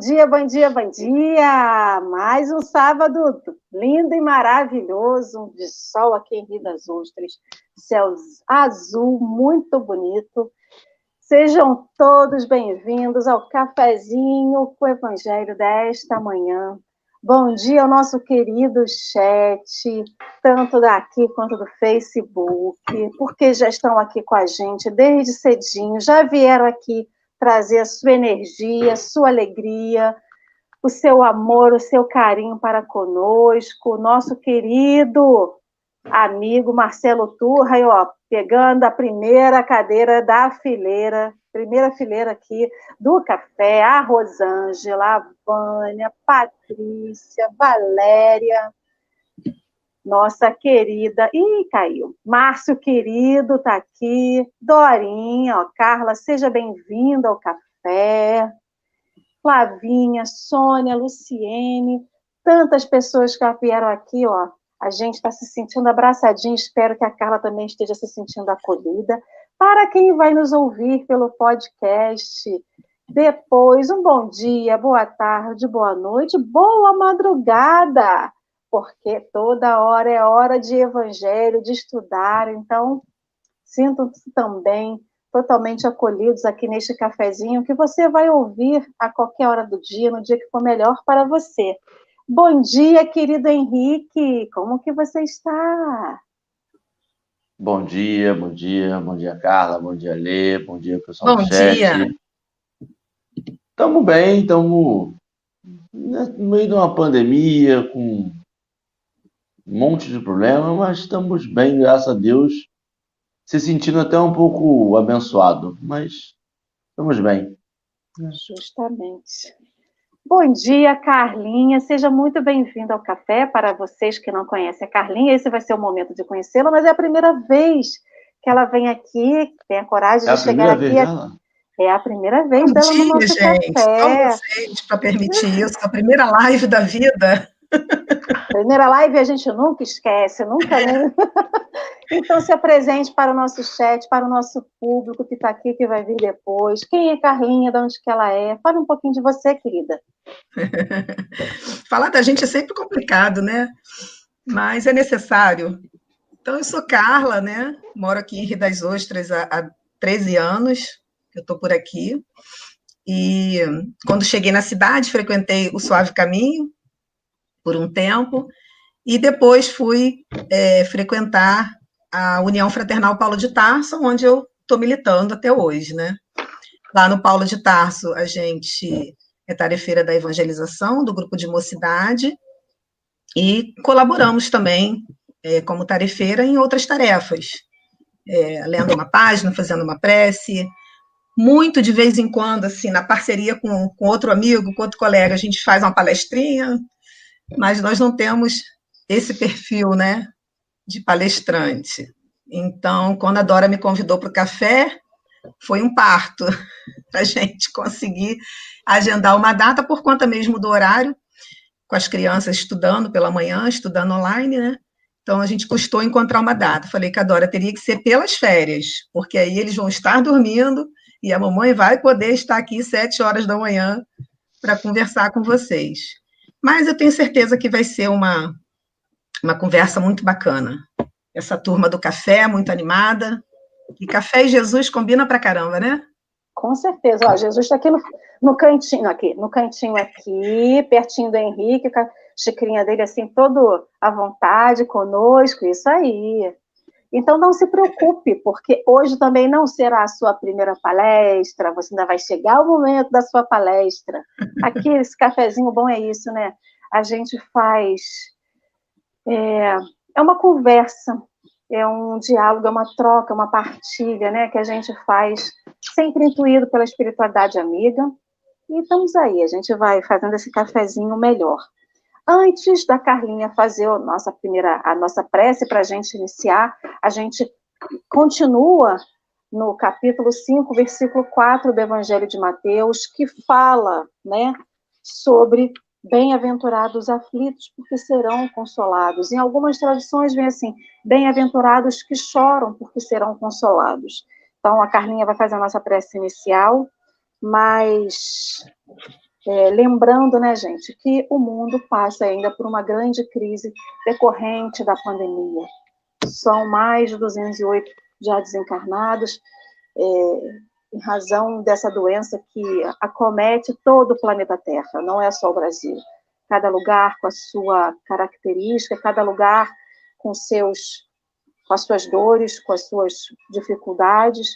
Bom dia, bom dia, bom dia! Mais um sábado lindo e maravilhoso, de sol aqui em Rio das Ostras, céu azul, muito bonito. Sejam todos bem-vindos ao cafezinho com o Evangelho desta manhã. Bom dia ao nosso querido chat, tanto daqui quanto do Facebook, porque já estão aqui com a gente desde cedinho, já vieram aqui trazer a sua energia, a sua alegria, o seu amor, o seu carinho para conosco, nosso querido amigo Marcelo Turra, aí, ó, pegando a primeira cadeira da fileira, primeira fileira aqui do café, a Rosângela, a Vânia, Patrícia, Valéria, nossa querida. Ih, caiu. Márcio, querido, tá aqui. Dorinha, ó, Carla, seja bem-vinda ao café. Flavinha, Sônia, Luciene, tantas pessoas que vieram aqui, ó. A gente está se sentindo abraçadinho, espero que a Carla também esteja se sentindo acolhida. Para quem vai nos ouvir pelo podcast, depois, um bom dia, boa tarde, boa noite, boa madrugada porque toda hora é hora de evangelho, de estudar. Então, sintam-se também totalmente acolhidos aqui neste cafezinho que você vai ouvir a qualquer hora do dia, no dia que for melhor para você. Bom dia, querido Henrique. Como que você está? Bom dia, bom dia, bom dia, Carla, bom dia, Lê, bom dia, pessoal bom do chat. Dia. Estamos bem, estamos no meio de uma pandemia, com um monte de problema, mas estamos bem, graças a Deus, se sentindo até um pouco abençoado, mas estamos bem. Justamente. Bom dia, Carlinha. Seja muito bem-vinda ao café. Para vocês que não conhecem a Carlinha, esse vai ser o momento de conhecê-la, mas é a primeira vez que ela vem aqui, tem a coragem é de a chegar aqui. Dela? É a primeira vez Bom dela dia, no nosso gente. café. Só para permitir isso, a primeira live da vida. Primeira live a gente nunca esquece, nunca. Né? então, se apresente para o nosso chat, para o nosso público que está aqui, que vai vir depois. Quem é Carlinha, de onde que ela é? Fale um pouquinho de você, querida. Falar da gente é sempre complicado, né? Mas é necessário. Então, eu sou Carla, né? Moro aqui em Rio das Ostras há, há 13 anos, eu estou por aqui. E quando cheguei na cidade, frequentei o Suave Caminho, por um tempo, e depois fui é, frequentar a União Fraternal Paulo de Tarso, onde eu estou militando até hoje, né? Lá no Paulo de Tarso, a gente é tarefeira da evangelização, do grupo de mocidade, e colaboramos também é, como tarefeira em outras tarefas, é, lendo uma página, fazendo uma prece, muito de vez em quando, assim, na parceria com, com outro amigo, com outro colega, a gente faz uma palestrinha, mas nós não temos esse perfil, né, de palestrante. Então, quando a Dora me convidou para o café, foi um parto para a gente conseguir agendar uma data por conta mesmo do horário, com as crianças estudando pela manhã, estudando online, né? Então a gente custou encontrar uma data. Falei que a Dora teria que ser pelas férias, porque aí eles vão estar dormindo e a mamãe vai poder estar aqui sete horas da manhã para conversar com vocês. Mas eu tenho certeza que vai ser uma, uma conversa muito bacana. Essa turma do café, muito animada. E café e Jesus combina pra caramba, né? Com certeza. Ó, Jesus está aqui no, no cantinho, aqui, no cantinho aqui, pertinho do Henrique, com a xicrinha dele assim, todo à vontade conosco, isso aí. Então não se preocupe, porque hoje também não será a sua primeira palestra, você ainda vai chegar o momento da sua palestra. Aqui, esse cafezinho bom é isso, né? A gente faz. É, é uma conversa, é um diálogo, é uma troca, é uma partilha, né? Que a gente faz sempre intuído pela espiritualidade amiga. E estamos aí, a gente vai fazendo esse cafezinho melhor. Antes da Carlinha fazer a nossa primeira, a nossa prece para a gente iniciar, a gente continua no capítulo 5, versículo 4 do Evangelho de Mateus, que fala, né, sobre bem-aventurados aflitos, porque serão consolados. Em algumas traduções vem assim: bem-aventurados que choram, porque serão consolados. Então, a Carlinha vai fazer a nossa prece inicial, mas É, lembrando, né, gente, que o mundo passa ainda por uma grande crise decorrente da pandemia. São mais de 208 já desencarnados, é, em razão dessa doença que acomete todo o planeta Terra, não é só o Brasil. Cada lugar com a sua característica, cada lugar com seus com as suas dores, com as suas dificuldades.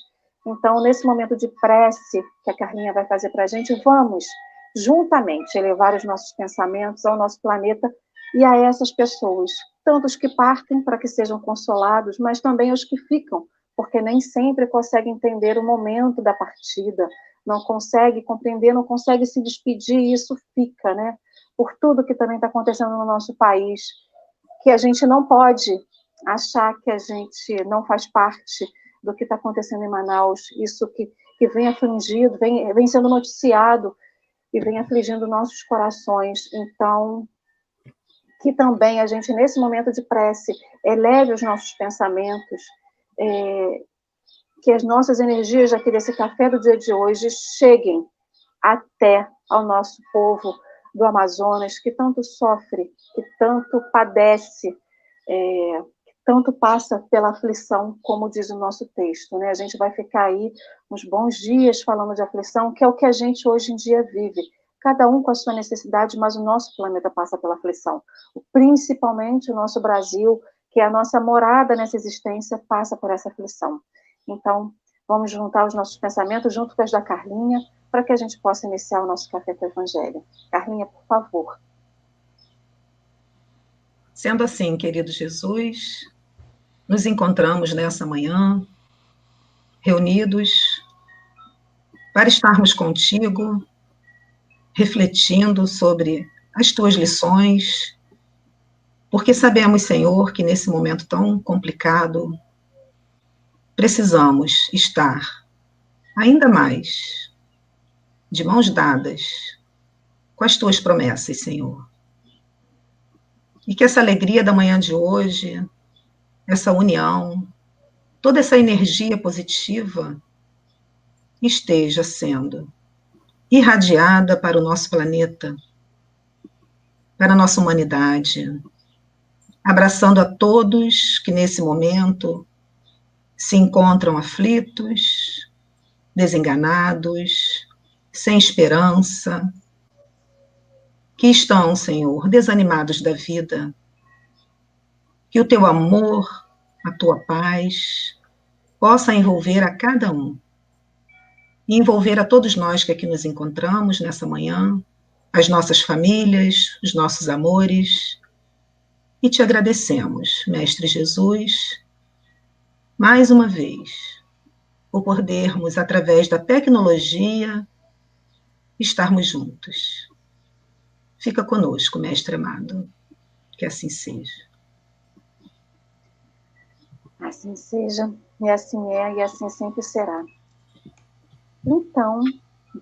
Então, nesse momento de prece que a Carlinha vai fazer para a gente, vamos juntamente elevar os nossos pensamentos ao nosso planeta e a essas pessoas, tanto os que partem para que sejam consolados, mas também os que ficam, porque nem sempre conseguem entender o momento da partida, não consegue compreender, não consegue se despedir, e isso fica, né? Por tudo que também está acontecendo no nosso país, que a gente não pode achar que a gente não faz parte do que está acontecendo em Manaus, isso que, que vem afligido, vem, vem sendo noticiado e vem afligindo nossos corações. Então, que também a gente, nesse momento de prece, eleve os nossos pensamentos, é, que as nossas energias aqui desse café do dia de hoje cheguem até ao nosso povo do Amazonas, que tanto sofre, que tanto padece, é, tanto passa pela aflição, como diz o nosso texto. Né? A gente vai ficar aí uns bons dias falando de aflição, que é o que a gente hoje em dia vive. Cada um com a sua necessidade, mas o nosso planeta passa pela aflição. Principalmente o nosso Brasil, que é a nossa morada nessa existência, passa por essa aflição. Então, vamos juntar os nossos pensamentos junto com os da Carlinha, para que a gente possa iniciar o nosso café com o Evangelho. Carlinha, por favor. Sendo assim, querido Jesus, nos encontramos nessa manhã, reunidos, para estarmos contigo, refletindo sobre as tuas lições, porque sabemos, Senhor, que nesse momento tão complicado, precisamos estar ainda mais de mãos dadas com as tuas promessas, Senhor. E que essa alegria da manhã de hoje essa união, toda essa energia positiva esteja sendo irradiada para o nosso planeta, para a nossa humanidade, abraçando a todos que nesse momento se encontram aflitos, desenganados, sem esperança, que estão, Senhor, desanimados da vida, que o teu amor, a tua paz, possa envolver a cada um. E envolver a todos nós que aqui nos encontramos nessa manhã, as nossas famílias, os nossos amores. E te agradecemos, Mestre Jesus, mais uma vez, por podermos, através da tecnologia, estarmos juntos. Fica conosco, Mestre amado. Que assim seja. Assim seja, e assim é, e assim sempre será. Então,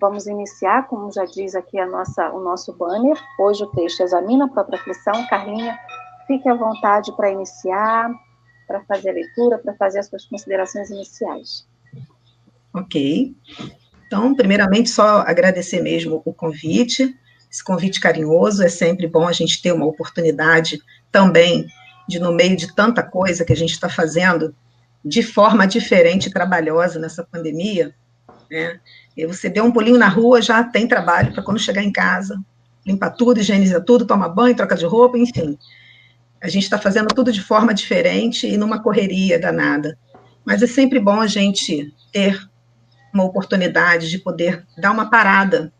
vamos iniciar, como já diz aqui a nossa, o nosso banner. Hoje o texto examina a própria aflição. Carlinha, fique à vontade para iniciar, para fazer a leitura, para fazer as suas considerações iniciais. Ok. Então, primeiramente, só agradecer mesmo o convite, esse convite carinhoso. É sempre bom a gente ter uma oportunidade também de no meio de tanta coisa que a gente está fazendo de forma diferente e trabalhosa nessa pandemia, né? E você deu um pulinho na rua, já tem trabalho para quando chegar em casa, limpa tudo, higieniza tudo, toma banho, troca de roupa, enfim. A gente está fazendo tudo de forma diferente e numa correria danada. Mas é sempre bom a gente ter uma oportunidade de poder dar uma parada,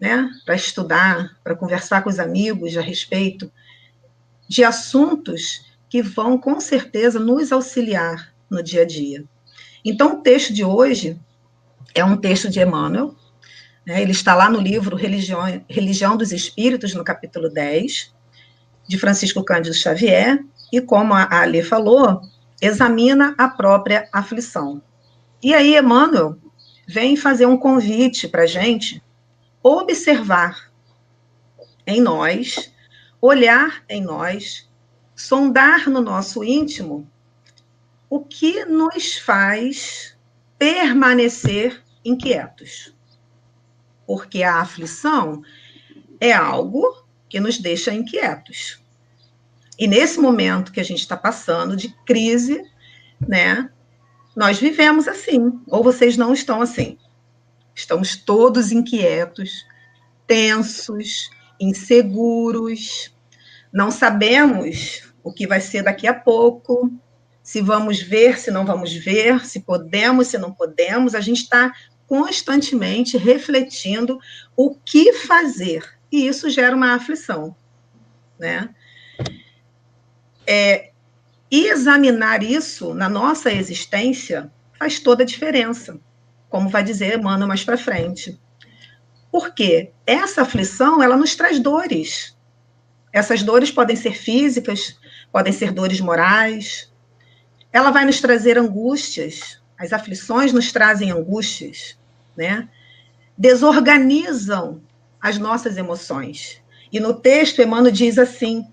né, para estudar, para conversar com os amigos a respeito de assuntos que vão, com certeza, nos auxiliar no dia a dia. Então, o texto de hoje é um texto de Emmanuel, né, ele está lá no livro Religião, Religião dos Espíritos, no capítulo 10, de Francisco Cândido Xavier, e como a Ali falou, examina a própria aflição. E aí, Emmanuel vem fazer um convite para a gente observar em nós olhar em nós, sondar no nosso íntimo o que nos faz permanecer inquietos. Porque a aflição é algo que nos deixa inquietos. E nesse momento que a gente está passando de crise, né, nós vivemos assim, ou vocês não estão assim. Estamos todos inquietos, tensos, inseguros, não sabemos o que vai ser daqui a pouco, se vamos ver, se não vamos ver, se podemos, se não podemos. A gente está constantemente refletindo o que fazer, e isso gera uma aflição, né? É, examinar isso na nossa existência faz toda a diferença, como vai dizer Emmanuel mais para frente. Porque essa aflição, ela nos traz dores. Essas dores podem ser físicas, podem ser dores morais. Ela vai nos trazer angústias. As aflições nos trazem angústias, né? Desorganizam as nossas emoções. E no texto, Emmanuel diz assim: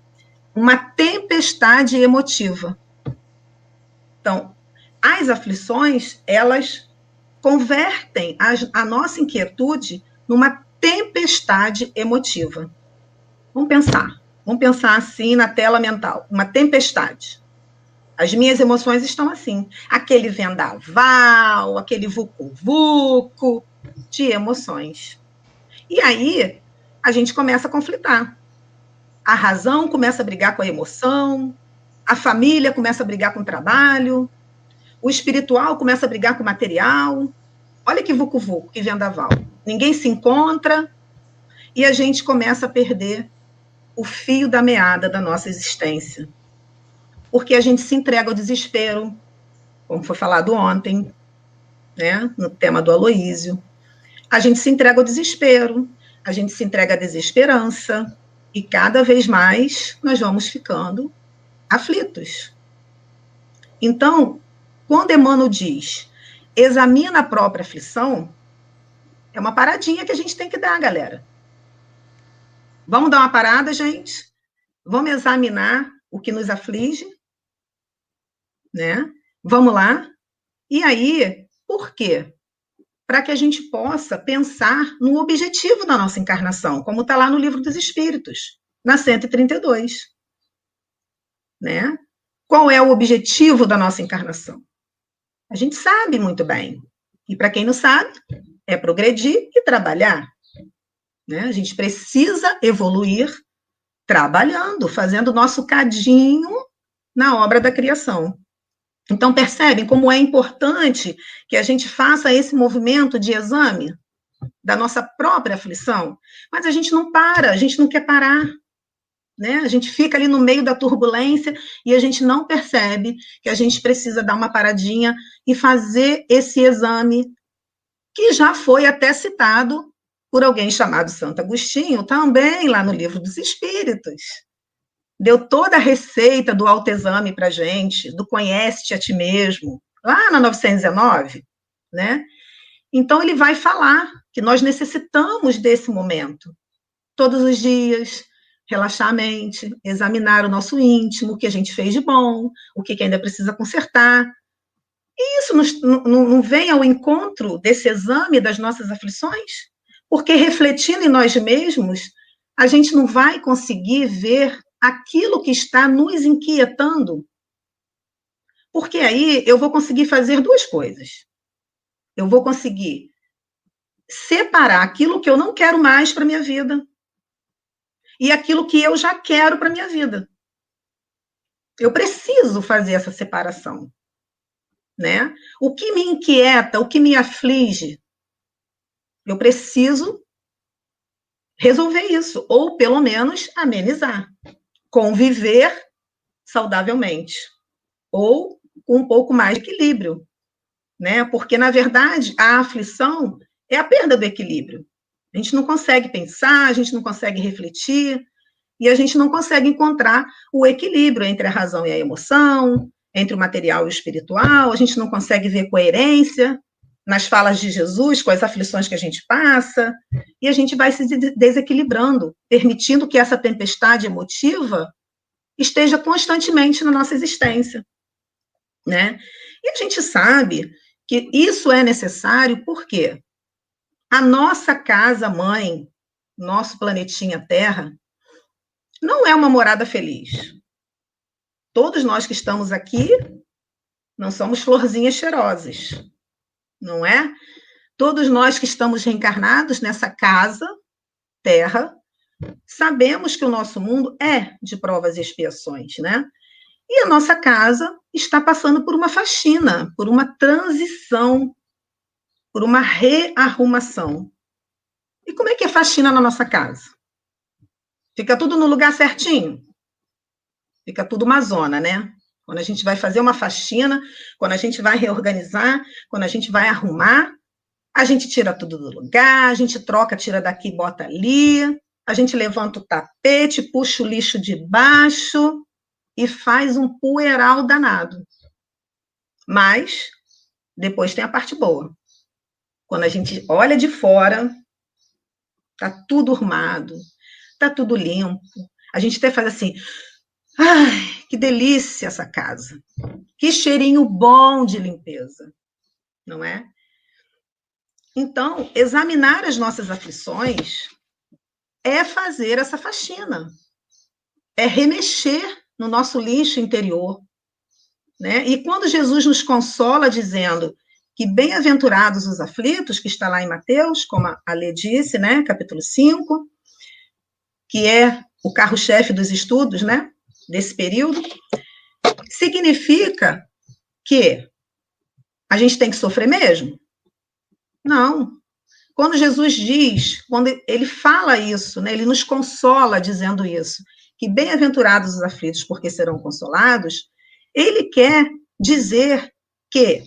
uma tempestade emotiva. Então, as aflições, elas convertem a, a nossa inquietude numa tempestade emotiva. Vamos pensar. Vamos pensar assim na tela mental, uma tempestade. As minhas emoções estão assim, aquele vendaval, aquele vucu-vucu de emoções. E aí a gente começa a conflitar. A razão começa a brigar com a emoção, a família começa a brigar com o trabalho, o espiritual começa a brigar com o material. Olha que vucu-vucu, que vendaval. Ninguém se encontra e a gente começa a perder o fio da meada da nossa existência. Porque a gente se entrega ao desespero, como foi falado ontem, né, no tema do Aloísio. A gente se entrega ao desespero, a gente se entrega à desesperança, e cada vez mais nós vamos ficando aflitos. Então, quando Emmanuel diz, examina a própria aflição, é uma paradinha que a gente tem que dar, galera. Vamos dar uma parada, gente? Vamos examinar o que nos aflige, né? Vamos lá. E aí, por quê? para que a gente possa pensar no objetivo da nossa encarnação, como está lá no livro dos Espíritos, na 132. Né? Qual é o objetivo da nossa encarnação? A gente sabe muito bem. E para quem não sabe, é progredir e trabalhar. Né? A gente precisa evoluir trabalhando, fazendo o nosso cadinho na obra da criação. Então, percebem como é importante que a gente faça esse movimento de exame da nossa própria aflição, mas a gente não para, a gente não quer parar. Né? A gente fica ali no meio da turbulência e a gente não percebe que a gente precisa dar uma paradinha e fazer esse exame, que já foi até citado por alguém chamado Santo Agostinho, também lá no Livro dos Espíritos deu toda a receita do autoexame para gente, do conhece-te a ti mesmo, lá na 919, né? Então, ele vai falar que nós necessitamos desse momento, todos os dias, relaxar a mente, examinar o nosso íntimo, o que a gente fez de bom, o que ainda precisa consertar. E isso não vem ao encontro desse exame das nossas aflições? Porque refletindo em nós mesmos, a gente não vai conseguir ver aquilo que está nos inquietando. Porque aí eu vou conseguir fazer duas coisas. Eu vou conseguir separar aquilo que eu não quero mais para minha vida e aquilo que eu já quero para minha vida. Eu preciso fazer essa separação, né? O que me inquieta, o que me aflige, eu preciso resolver isso ou pelo menos amenizar conviver saudavelmente ou com um pouco mais de equilíbrio, né? Porque na verdade a aflição é a perda do equilíbrio. A gente não consegue pensar, a gente não consegue refletir e a gente não consegue encontrar o equilíbrio entre a razão e a emoção, entre o material e o espiritual, a gente não consegue ver coerência nas falas de Jesus, com as aflições que a gente passa, e a gente vai se desequilibrando, permitindo que essa tempestade emotiva esteja constantemente na nossa existência, né? E a gente sabe que isso é necessário por quê? A nossa casa mãe, nosso planetinha Terra, não é uma morada feliz. Todos nós que estamos aqui não somos florzinhas cheirosas, não é? Todos nós que estamos reencarnados nessa casa, Terra, sabemos que o nosso mundo é de provas e expiações, né? E a nossa casa está passando por uma faxina, por uma transição, por uma rearrumação. E como é que é faxina na nossa casa? Fica tudo no lugar certinho? Fica tudo uma zona, né? Quando a gente vai fazer uma faxina, quando a gente vai reorganizar, quando a gente vai arrumar, a gente tira tudo do lugar, a gente troca, tira daqui, bota ali, a gente levanta o tapete, puxa o lixo de baixo e faz um poeiral danado. Mas depois tem a parte boa. Quando a gente olha de fora, tá tudo arrumado, tá tudo limpo. A gente até faz assim: ai, que delícia essa casa. Que cheirinho bom de limpeza. Não é? Então, examinar as nossas aflições é fazer essa faxina, é remexer no nosso lixo interior. Né? E quando Jesus nos consola dizendo que bem-aventurados os aflitos, que está lá em Mateus, como a Lê disse, né, capítulo 5, que é o carro-chefe dos estudos, né, desse período, significa que a gente tem que sofrer mesmo? Não. Quando Jesus diz, quando ele fala isso, né, ele nos consola dizendo isso, que bem-aventurados os aflitos, porque serão consolados, ele quer dizer que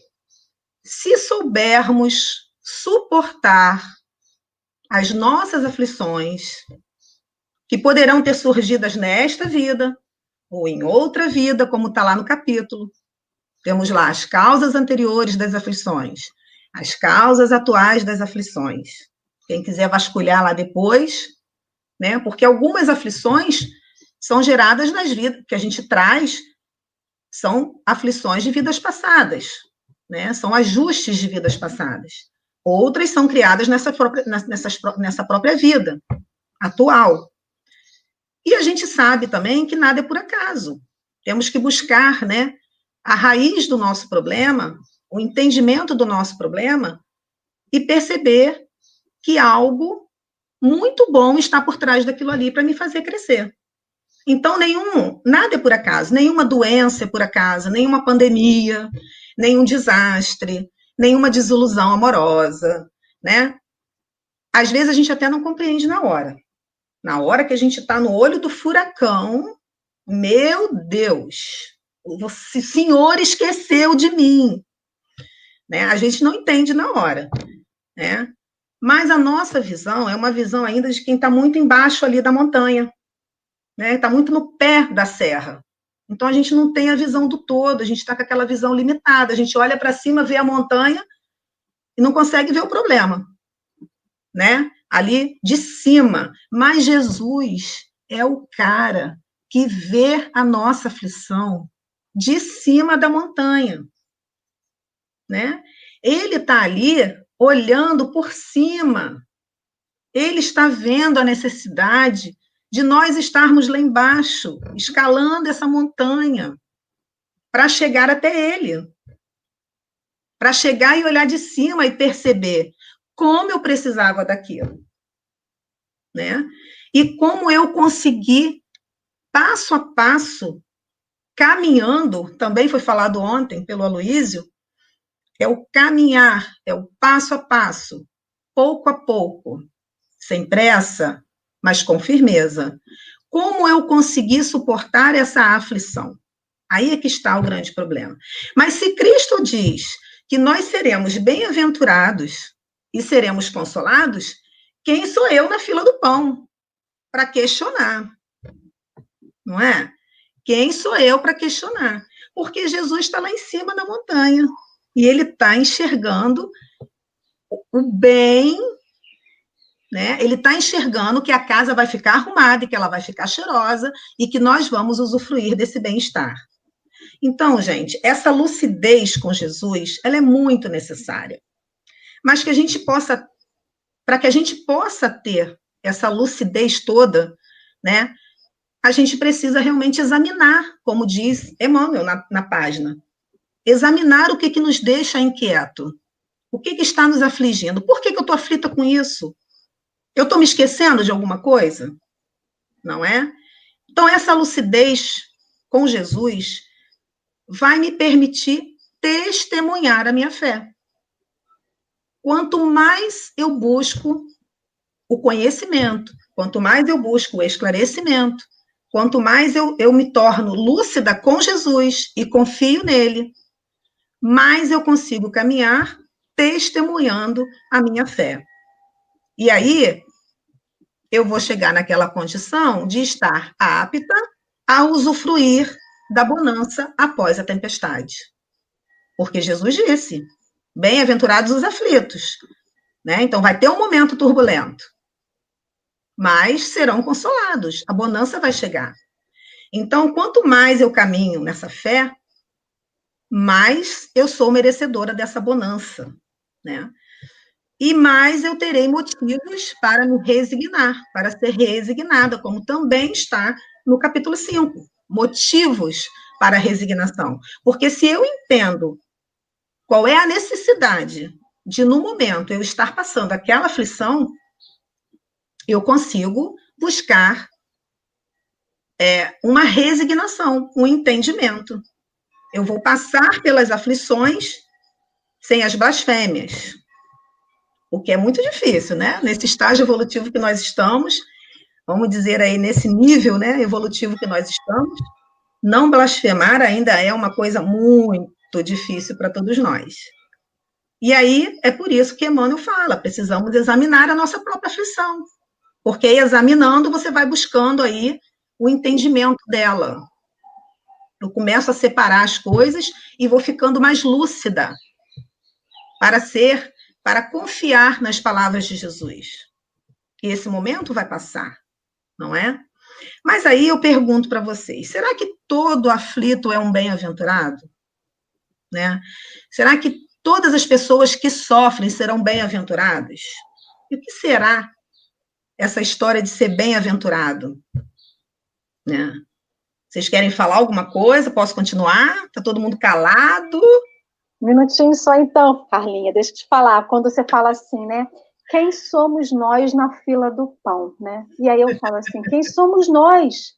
se soubermos suportar as nossas aflições, que poderão ter surgidas nesta vida ou em outra vida, como está lá no capítulo. Temos lá as causas anteriores das aflições, as causas atuais das aflições. Quem quiser vasculhar lá depois, né? Porque algumas aflições são geradas nas vidas que a gente traz, são aflições de vidas passadas, né? São ajustes de vidas passadas. Outras são criadas nessa própria, nessa, nessa própria vida atual. E a gente sabe também que nada é por acaso. Temos que buscar, né, a raiz do nosso problema, o entendimento do nosso problema e perceber que algo muito bom está por trás daquilo ali para me fazer crescer. Então, nenhum, nada é por acaso, nenhuma doença é por acaso, nenhuma pandemia, nenhum desastre, nenhuma desilusão amorosa, né? Às vezes a gente até não compreende na hora. Na hora que a gente está no olho do furacão, meu Deus, o senhor esqueceu de mim. Né? A gente não entende na hora. Né? Mas a nossa visão é uma visão ainda de quem está muito embaixo ali da montanha né? Está muito no pé da serra. Então a gente não tem a visão do todo, a gente está com aquela visão limitada. A gente olha para cima, vê a montanha e não consegue ver o problema, né? Ali de cima. Mas Jesus é o cara que vê a nossa aflição de cima da montanha, né? Ele está ali olhando por cima. Ele está vendo a necessidade de nós estarmos lá embaixo, escalando essa montanha, para chegar até ele. Para chegar e olhar de cima e perceber como eu precisava daquilo. Né? E como eu consegui, passo a passo, caminhando, também foi falado ontem pelo Aloísio, é o caminhar, é o passo a passo, pouco a pouco, sem pressa, mas com firmeza. Como eu consegui suportar essa aflição? Aí é que está o grande problema. Mas se Cristo diz que nós seremos bem-aventurados e seremos consolados, quem sou eu na fila do pão para questionar? Não é? Quem sou eu para questionar? Porque Jesus está lá em cima da montanha e ele está enxergando o bem né? Ele está enxergando que a casa vai ficar arrumada e que ela vai ficar cheirosa e que nós vamos usufruir desse bem-estar. Então, gente, essa lucidez com Jesus, ela é muito necessária. Mas que a gente possa para que a gente possa ter essa lucidez toda, né? A gente precisa realmente examinar, como diz Emmanuel na, na página, examinar o que, que nos deixa inquieto, o que, que está nos afligindo, por que, que eu estou aflita com isso? Eu estou me esquecendo de alguma coisa? Não é? Então, essa lucidez com Jesus vai me permitir testemunhar a minha fé. Quanto mais eu busco o conhecimento, quanto mais eu busco o esclarecimento, quanto mais eu, eu me torno lúcida com Jesus e confio nele, mais eu consigo caminhar testemunhando a minha fé. E aí, eu vou chegar naquela condição de estar apta a usufruir da bonança após a tempestade. Porque Jesus disse: bem-aventurados os aflitos. Né? Então, vai ter um momento turbulento, mas serão consolados, a bonança vai chegar. Então, quanto mais eu caminho nessa fé, mais eu sou merecedora dessa bonança, né? E mais eu terei motivos para me resignar, para ser resignada, como também está no capítulo 5. Motivos para resignação. Porque se eu entendo qual é a necessidade de, no momento, eu estar passando aquela aflição, eu consigo buscar é, uma resignação, um entendimento. Eu vou passar pelas aflições sem as blasfêmias, o que é muito difícil, né? Nesse estágio evolutivo que nós estamos, vamos dizer aí, nesse nível né, evolutivo que nós estamos, não blasfemar ainda é uma coisa muito difícil para todos nós. E aí, é por isso que Emmanuel fala, precisamos examinar a nossa própria aflição, porque examinando, você vai buscando aí o entendimento dela. Eu começo a separar as coisas e vou ficando mais lúcida para ser para confiar nas palavras de Jesus. E esse momento vai passar, não é? Mas aí eu pergunto para vocês: será que todo aflito é um bem-aventurado? Né? Será que todas as pessoas que sofrem serão bem-aventuradas? E o que será essa história de ser bem-aventurado? Né? Vocês querem falar alguma coisa? Posso continuar? Está todo mundo calado? Um minutinho só então, Carlinha, deixa eu te falar. Quando você fala assim, né? Quem somos nós na fila do pão, né? E aí eu falo assim, quem somos nós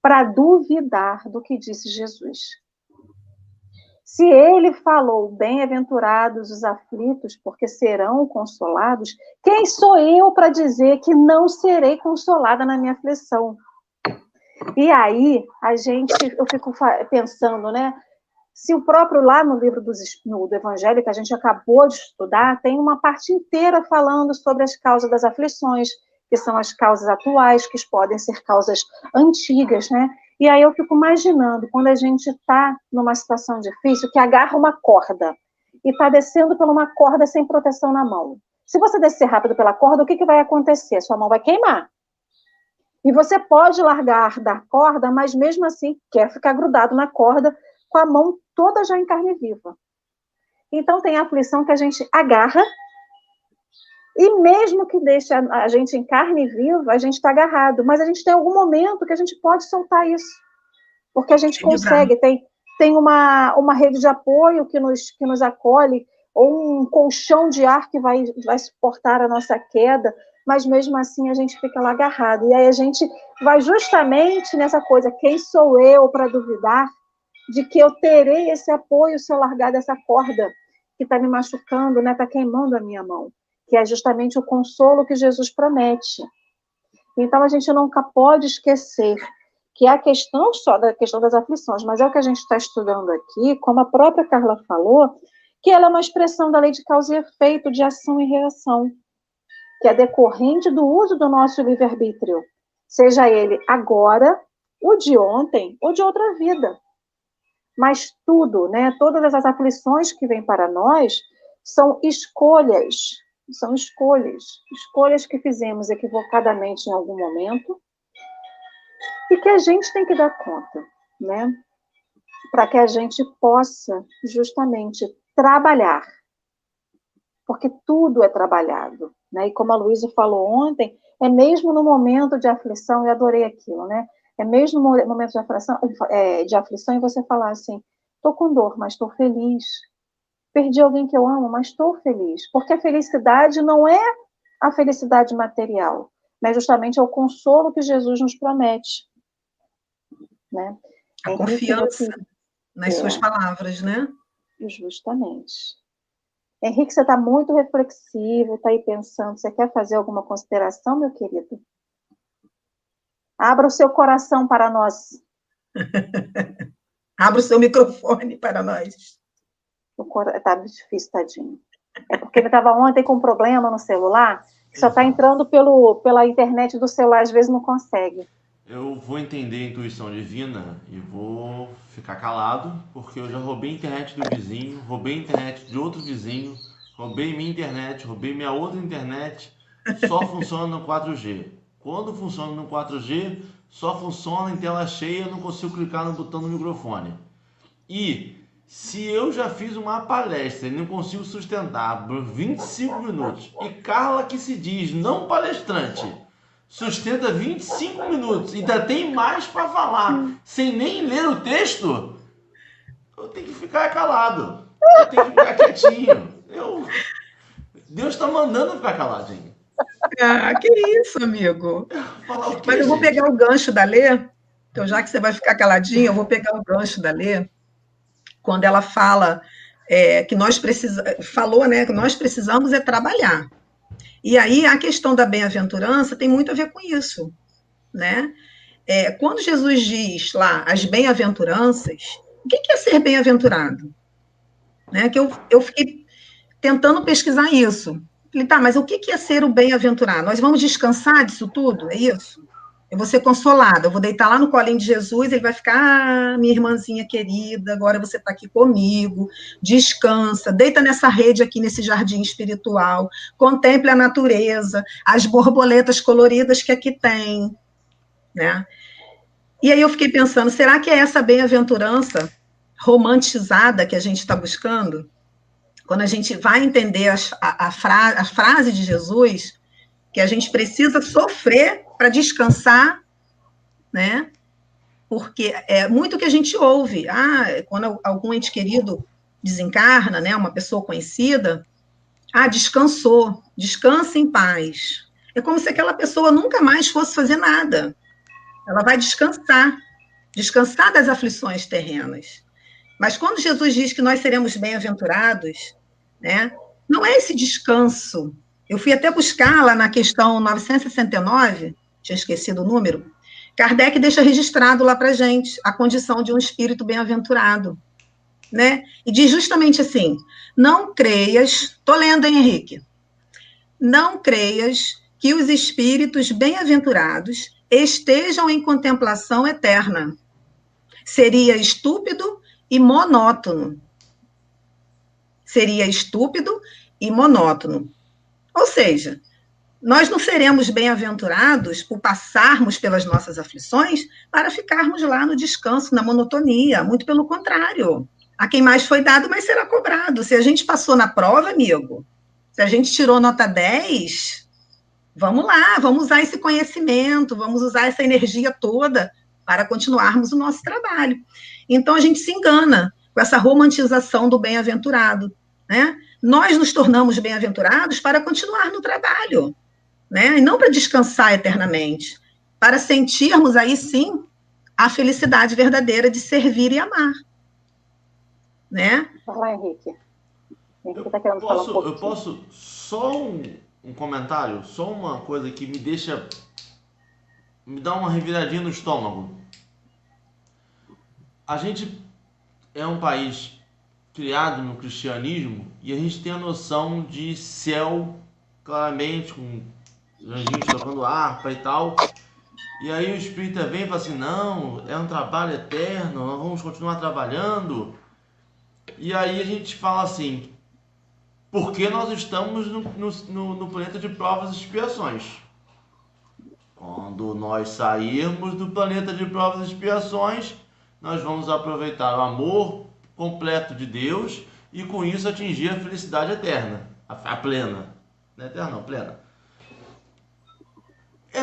para duvidar do que disse Jesus? Se ele falou, bem-aventurados os aflitos, porque serão consolados, quem sou eu para dizer que não serei consolada na minha aflição? E aí, a gente, eu fico pensando, né? Se o próprio lá no livro dos, no, do Evangelho, que a gente acabou de estudar, tem uma parte inteira falando sobre as causas das aflições, que são as causas atuais, que podem ser causas antigas, né? E aí eu fico imaginando, quando a gente está numa situação difícil, que agarra uma corda e está descendo por uma corda sem proteção na mão. Se você descer rápido pela corda, o que, que vai acontecer? Sua mão vai queimar. E você pode largar da corda, mas mesmo assim quer ficar grudado na corda com a mão toda já em carne viva. Então tem a aflição que a gente agarra e mesmo que deixe a, gente em carne viva, a gente está agarrado. Mas a gente tem algum momento que a gente pode soltar isso. Porque a gente consegue, tem, tem uma, uma rede de apoio que nos, que nos acolhe, ou um colchão de ar que vai, vai suportar a nossa queda, mas mesmo assim a gente fica lá agarrado. E aí a gente vai justamente nessa coisa: quem sou eu para duvidar de que eu terei esse apoio se eu largar dessa corda que está me machucando, né? Está queimando a minha mão, que é justamente o consolo que Jesus promete. Então a gente nunca pode esquecer que é a questão só da questão das aflições, mas é o que a gente está estudando aqui, como a própria Carla falou, que ela é uma expressão da lei de causa e efeito, de ação e reação, que é decorrente do uso do nosso livre-arbítrio, seja ele agora, o de ontem ou de outra vida mas tudo, né, todas as aflições que vêm para nós são escolhas, são escolhas, escolhas que fizemos equivocadamente em algum momento e que a gente tem que dar conta, né, para que a gente possa justamente trabalhar, porque tudo é trabalhado, Né? E como a Luísa falou ontem, é mesmo no momento de aflição, eu adorei aquilo, né? É mesmo no momento de aflição, é, de aflição e você falar assim, estou com dor, mas estou feliz. Perdi alguém que eu amo, mas estou feliz. Porque a felicidade não é a felicidade material, mas justamente é o consolo que Jesus nos promete. Né? A é confiança nas é. suas palavras, né? Justamente. Henrique, você está muito reflexivo, está aí pensando. Você quer fazer alguma consideração, meu querido? Abra o seu coração para nós. Abra o seu microfone para nós. Está difícil, tadinho. É porque ele estava ontem com um problema no celular, que só está entrando pelo, pela internet do celular, às vezes não consegue. Eu vou entender a intuição divina e vou ficar calado, porque eu já roubei a internet do vizinho, roubei a internet de outro vizinho, roubei minha internet, roubei minha outra internet, só funciona no 4G. Quando funciona no 4G, só funciona em tela cheia, não consigo clicar no botão do microfone. E se eu já fiz uma palestra e não consigo sustentar por 25 minutos, e Carla que se diz não palestrante, sustenta 25 minutos ainda tem mais para falar, sem nem ler o texto, eu tenho que ficar calado. Eu tenho que ficar quietinho. Eu... Deus está mandando ficar caladinho. Ah, que isso, amigo. Mas eu vou pegar o gancho da Lê. Então, já que você vai ficar caladinho, eu vou pegar o gancho da Lê quando ela fala é, que nós precisamos, falou, né, que nós precisamos é trabalhar. E aí a questão da bem-aventurança tem muito a ver com isso, né? É, quando Jesus diz lá as bem-aventuranças, o que é ser bem-aventurado? Né? Que eu, eu fiquei tentando pesquisar isso. Falei, tá, mas o que é ser o bem-aventurado? Nós vamos descansar disso tudo? É isso? Eu vou ser consolada, eu vou deitar lá no colinho de Jesus, ele vai ficar, ah, minha irmãzinha querida, agora você está aqui comigo, descansa, deita nessa rede aqui, nesse jardim espiritual, contemple a natureza, as borboletas coloridas que aqui tem, né? E aí eu fiquei pensando, será que é essa bem-aventurança romantizada que a gente está buscando? Quando a gente vai entender a, a, fra a frase de Jesus, que a gente precisa sofrer para descansar, né? Porque é muito que a gente ouve. Ah, quando algum ente querido desencarna, né, uma pessoa conhecida, ah, descansou, descansa em paz. É como se aquela pessoa nunca mais fosse fazer nada. Ela vai descansar, descansar das aflições terrenas. Mas quando Jesus diz que nós seremos bem-aventurados, né, não é esse descanso. Eu fui até buscar lá na questão 969, tinha esquecido o número, Kardec deixa registrado lá para gente a condição de um espírito bem-aventurado, né? E diz justamente assim: não creias, tô lendo, hein, Henrique? Não creias que os espíritos bem-aventurados estejam em contemplação eterna. Seria estúpido e monótono. Seria estúpido e monótono. Ou seja, nós não seremos bem-aventurados por passarmos pelas nossas aflições para ficarmos lá no descanso, na monotonia. Muito pelo contrário. A quem mais foi dado, mais será cobrado. Se a gente passou na prova, amigo, se a gente tirou nota 10, vamos lá, vamos usar esse conhecimento, vamos usar essa energia toda para continuarmos o nosso trabalho. Então a gente se engana com essa romantização do bem-aventurado, né? Nós nos tornamos bem-aventurados para continuar no trabalho né? E não para descansar eternamente, para sentirmos aí sim a felicidade verdadeira de servir e amar. Né? Fala, Henrique. Henrique tá querendo posso, falar um Eu posso só um, um comentário, só uma coisa que me deixa me dá uma reviradinha no estômago. A gente é um país criado no cristianismo e a gente tem a noção de céu claramente com anjinhos tocando harpa e tal. E aí o espírita vem e fala assim: não, é um trabalho eterno, nós vamos continuar trabalhando. E aí a gente fala assim: porque nós estamos no, no, no planeta de provas e expiações. Quando nós sairmos do planeta de provas e expiações, nós vamos aproveitar o amor completo de Deus e com isso atingir a felicidade eterna, a, plena. Não é eterna, não, plena. É,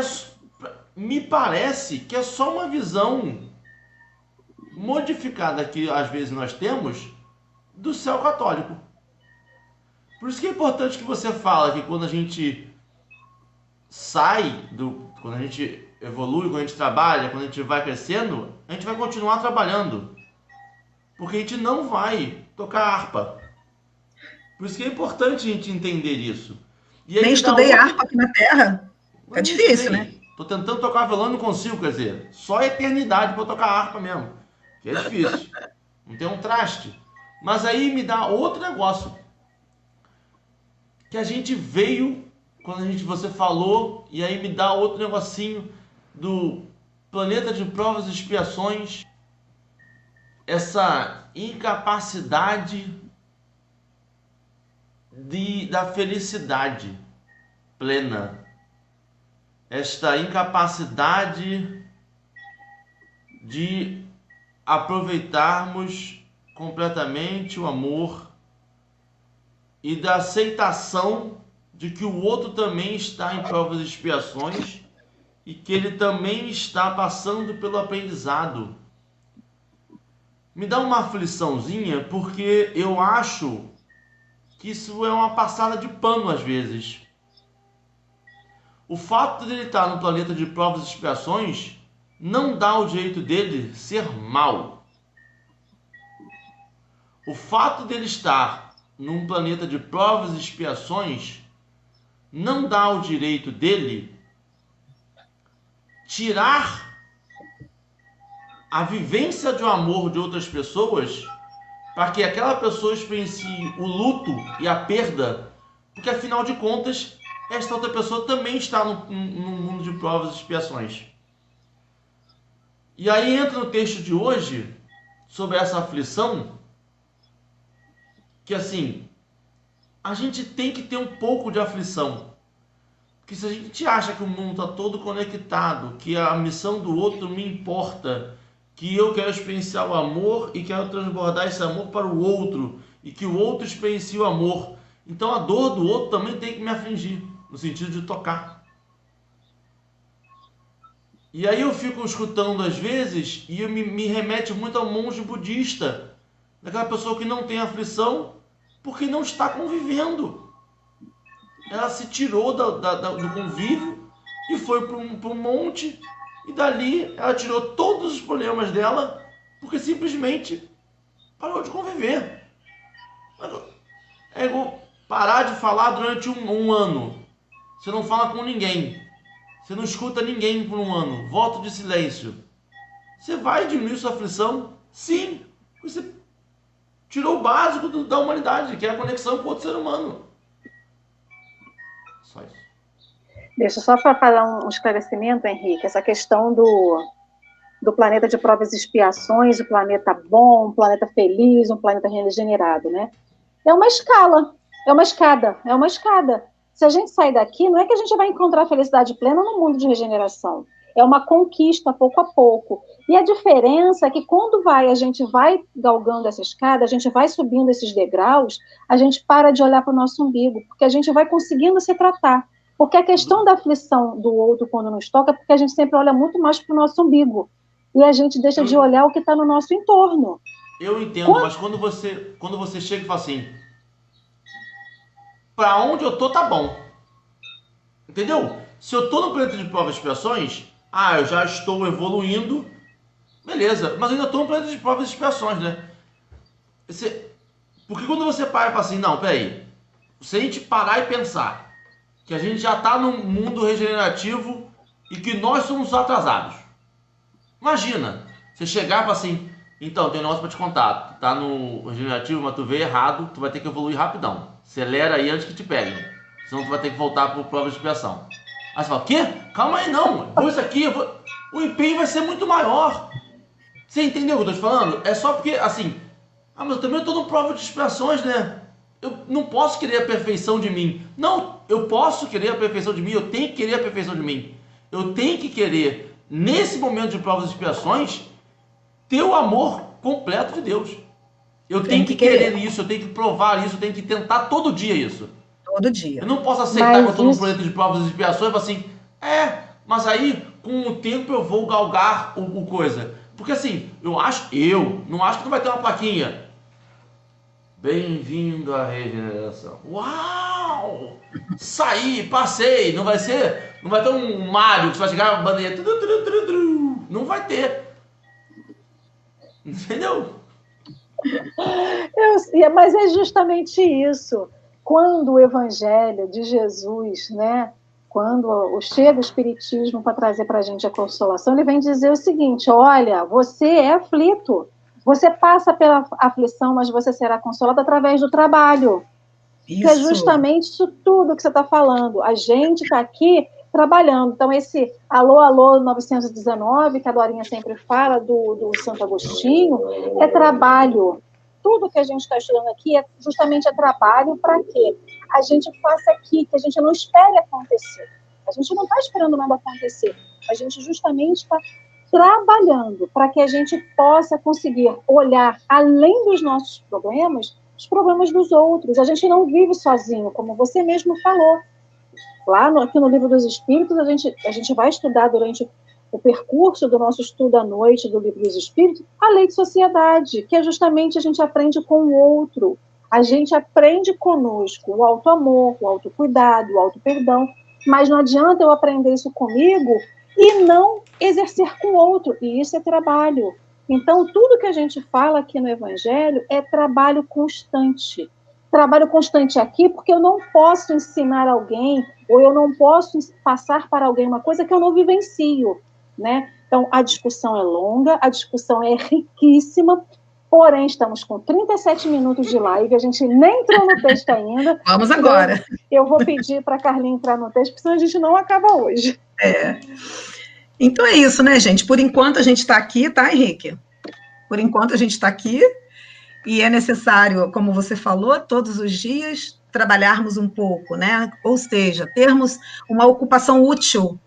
me parece que é só uma visão modificada que às vezes nós temos do céu católico. Por isso que é importante que você fala que quando a gente sai do. quando a gente evolui, quando a gente trabalha, quando a gente vai crescendo, a gente vai continuar trabalhando. Porque a gente não vai tocar harpa. Por isso que é importante a gente entender isso. Nem estudei outra... harpa aqui na Terra. É difícil, né? Tô tentando tocar violão não consigo, quer dizer, só a eternidade para tocar harpa mesmo. Que é difícil. Não tem um traste. Mas aí me dá outro negócio. Que a gente veio, quando a gente, você falou, e aí me dá outro negocinho do planeta de provas e expiações. Essa incapacidade de, da felicidade plena esta incapacidade de aproveitarmos completamente o amor e da aceitação de que o outro também está em provas e expiações e que ele também está passando pelo aprendizado. Me dá uma afliçãozinha porque eu acho que isso é uma passada de pano às vezes. O fato dele estar no planeta de provas e expiações não dá o direito dele ser mal. O fato dele estar num planeta de provas e expiações não dá o direito dele tirar a vivência de um amor de outras pessoas para que aquela pessoa experiencie o luto e a perda, porque afinal de contas esta outra pessoa também está no, no mundo de provas e expiações. E aí entra no texto de hoje, sobre essa aflição, que assim, a gente tem que ter um pouco de aflição. Porque se a gente acha que o mundo está todo conectado, que a missão do outro me importa, que eu quero experienciar o amor e quero transbordar esse amor para o outro, e que o outro experiencie o amor, então a dor do outro também tem que me afligir no sentido de tocar. E aí eu fico escutando às vezes e me, me remete muito ao monge budista, daquela pessoa que não tem aflição porque não está convivendo. Ela se tirou da, da, da, do convívio e foi para um, um monte e dali ela tirou todos os problemas dela porque simplesmente parou de conviver. É igual parar de falar durante um, um ano. Você não fala com ninguém. Você não escuta ninguém por um ano. Voto de silêncio. Você vai diminuir sua aflição? Sim. Você tirou o básico da humanidade, que é a conexão com outro ser humano. Só isso. Deixa só para falar um esclarecimento, Henrique, essa questão do, do planeta de provas e expiações, o planeta bom, um planeta feliz, um planeta regenerado, né? É uma escala, é uma escada, é uma escada. Se a gente sair daqui, não é que a gente vai encontrar a felicidade plena no mundo de regeneração. É uma conquista pouco a pouco. E a diferença é que quando vai, a gente vai galgando essa escada, a gente vai subindo esses degraus, a gente para de olhar para o nosso umbigo, porque a gente vai conseguindo se tratar. Porque a questão da aflição do outro quando nos toca é porque a gente sempre olha muito mais para o nosso umbigo. E a gente deixa de olhar o que está no nosso entorno. Eu entendo, quando... mas quando você, quando você chega e fala assim, para onde eu tô tá bom. Entendeu? Se eu tô no planeta de provas e expiações, ah, eu já estou evoluindo, beleza, mas ainda tô no planeta de provas e expiações, né? Você... Porque quando você para e fala assim, não, peraí, se a gente parar e pensar que a gente já está num mundo regenerativo e que nós somos atrasados. Imagina, você chegar e falar assim, então, tem um negócio para te contar, tá no regenerativo, mas tu veio errado, tu vai ter que evoluir rapidão. Acelera aí antes que te peguem. Senão tu vai ter que voltar para prova de expiação. Aí você fala, quê? Calma aí não. Vou isso aqui, vou... o empenho vai ser muito maior. Você entendeu o que eu tô te falando? É só porque, assim, ah, mas eu também estou no prova de expiações, né? Eu não posso querer a perfeição de mim. Não, eu posso querer a perfeição de mim, eu tenho que querer a perfeição de mim. Eu tenho que querer, nesse momento de provas de expiações, ter o amor completo de Deus. Eu tenho que, que querer. querer isso, eu tenho que provar isso, eu tenho que tentar todo dia isso. Todo dia. Eu não posso aceitar mas que eu estou isso... num planeta de provas e expiações e falar assim, é, mas aí com o tempo eu vou galgar o, o coisa. Porque assim, eu acho, eu não acho que não vai ter uma plaquinha. Bem-vindo à regeneração. Uau! Saí, passei. Não vai ser, não vai ter um Mario que vai chegar a bandeira. Não vai ter. Entendeu? Eu, mas é justamente isso. Quando o Evangelho de Jesus, né, quando chega o Espiritismo para trazer para a gente a consolação, ele vem dizer o seguinte: olha, você é aflito, você passa pela aflição, mas você será consolado através do trabalho. Isso. Que é justamente isso tudo que você está falando. A gente está aqui trabalhando. Então, esse Alô, Alô 919, que a Dorinha sempre fala, do, do Santo Agostinho, é trabalho. Tudo que a gente está estudando aqui é justamente é trabalho para quê? a gente faça aqui, que a gente não espere acontecer. A gente não está esperando nada acontecer. A gente justamente está trabalhando para que a gente possa conseguir olhar além dos nossos problemas, os problemas dos outros. A gente não vive sozinho, como você mesmo falou. Lá no, aqui no Livro dos Espíritos, a gente, a gente vai estudar durante o percurso do nosso estudo à noite do Livro dos Espíritos a lei de sociedade, que é justamente a gente aprende com o outro a gente aprende conosco o auto-amor, o auto-cuidado, o auto-perdão, mas não adianta eu aprender isso comigo e não exercer com o outro, e isso é trabalho. Então, tudo que a gente fala aqui no Evangelho é trabalho constante. Trabalho constante aqui porque eu não posso ensinar alguém, ou eu não posso passar para alguém uma coisa que eu não vivencio, né? Então, a discussão é longa, a discussão é riquíssima, Porém, estamos com 37 minutos de live, a gente nem entrou no texto ainda. Vamos agora. Eu, eu vou pedir para a Carlinha entrar no texto, porque senão a gente não acaba hoje. É. Então é isso, né, gente? Por enquanto a gente está aqui, tá, Henrique? Por enquanto a gente está aqui e é necessário, como você falou, todos os dias trabalharmos um pouco, né? Ou seja, termos uma ocupação útil,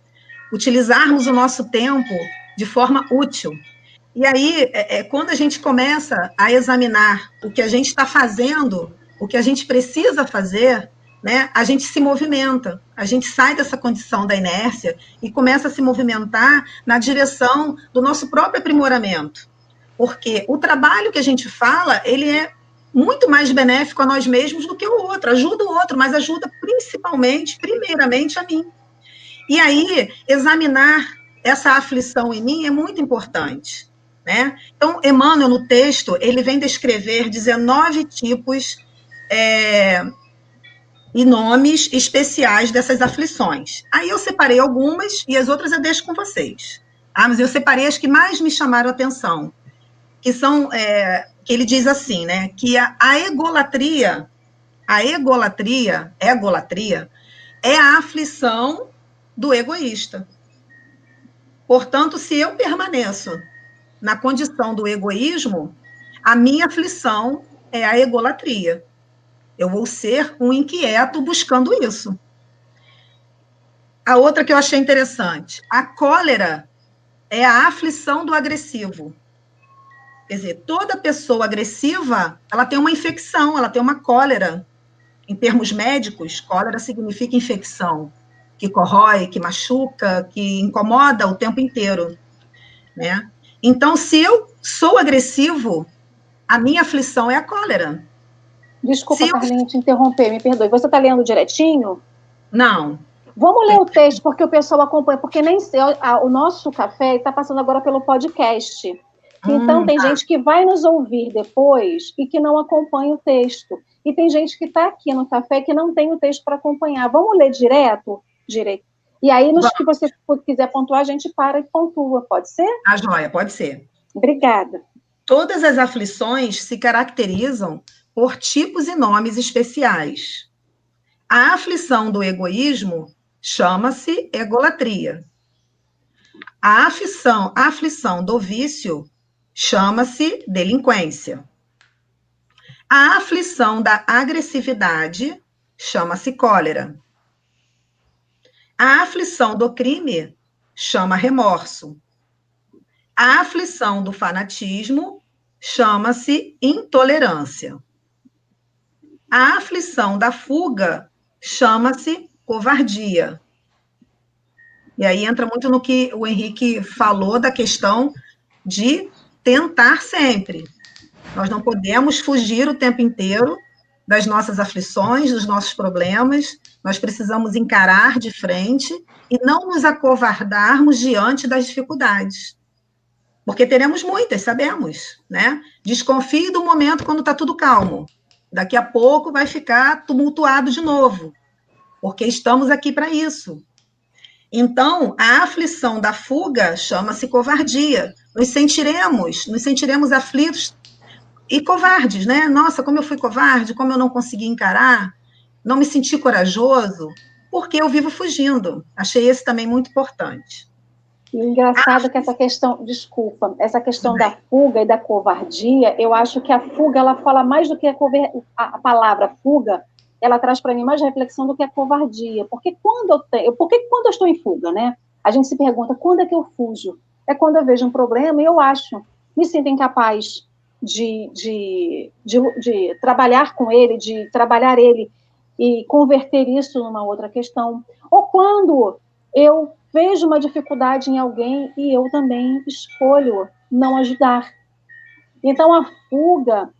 utilizarmos o nosso tempo de forma útil. E aí, é, é, quando a gente começa a examinar o que a gente está fazendo, o que a gente precisa fazer, né, a gente se movimenta, a gente sai dessa condição da inércia e começa a se movimentar na direção do nosso próprio aprimoramento. Porque o trabalho que a gente fala, ele é muito mais benéfico a nós mesmos do que o outro, ajuda o outro, mas ajuda principalmente, primeiramente a mim. E aí, examinar essa aflição em mim é muito importante. Né? Então, Emmanuel, no texto, ele vem descrever 19 tipos é, e nomes especiais dessas aflições. Aí eu separei algumas e as outras eu deixo com vocês. Ah, mas eu separei as que mais me chamaram a atenção, que são, é, que ele diz assim, né, que a, a egolatria, a egolatria, egolatria, é a aflição do egoísta. Portanto, se eu permaneço na condição do egoísmo, a minha aflição é a egolatria. Eu vou ser um inquieto buscando isso. A outra que eu achei interessante, a cólera é a aflição do agressivo. Quer dizer, toda pessoa agressiva, ela tem uma infecção, ela tem uma cólera. Em termos médicos, cólera significa infecção, que corrói, que machuca, que incomoda o tempo inteiro, né? Então, se eu sou agressivo, a minha aflição é a cólera. Desculpa, se Carlinhos, eu... te interromper, me perdoe. Você está lendo direitinho? Não. Vamos ler o texto, porque o pessoal acompanha, porque nem o nosso café está passando agora pelo podcast. Então, hum, tem tá. gente que vai nos ouvir depois e que não acompanha o texto. E tem gente que está aqui no café que não tem o texto para acompanhar. Vamos ler direto? Direito. E aí, nos que você quiser pontuar, a gente para e pontua, pode ser? A joia, pode ser. Obrigada. Todas as aflições se caracterizam por tipos e nomes especiais. A aflição do egoísmo chama-se egolatria. A aflição, a aflição do vício chama-se delinquência. A aflição da agressividade chama-se cólera. A aflição do crime chama remorso. A aflição do fanatismo chama-se intolerância. A aflição da fuga chama-se covardia. E aí entra muito no que o Henrique falou da questão de tentar sempre. Nós não podemos fugir o tempo inteiro das nossas aflições, dos nossos problemas. Nós precisamos encarar de frente e não nos acovardarmos diante das dificuldades. Porque teremos muitas, sabemos, né? Desconfie do momento quando está tudo calmo. Daqui a pouco vai ficar tumultuado de novo, porque estamos aqui para isso. Então, a aflição da fuga chama-se covardia. Nos sentiremos, nos sentiremos aflitos e covardes, né? Nossa, como eu fui covarde, como eu não consegui encarar, não me senti corajoso, porque eu vivo fugindo. Achei esse também muito importante. E engraçado ah, que essa questão, desculpa, essa questão da fuga e da covardia, eu acho que a fuga ela fala mais do que a, a palavra fuga, ela traz para mim mais reflexão do que a covardia. Porque quando eu tenho, porque quando eu estou em fuga, né? A gente se pergunta quando é que eu fujo? É quando eu vejo um problema e eu acho, me sinto incapaz de, de, de, de trabalhar com ele, de trabalhar ele e converter isso numa outra questão. Ou quando eu vejo uma dificuldade em alguém e eu também escolho não ajudar. Então a fuga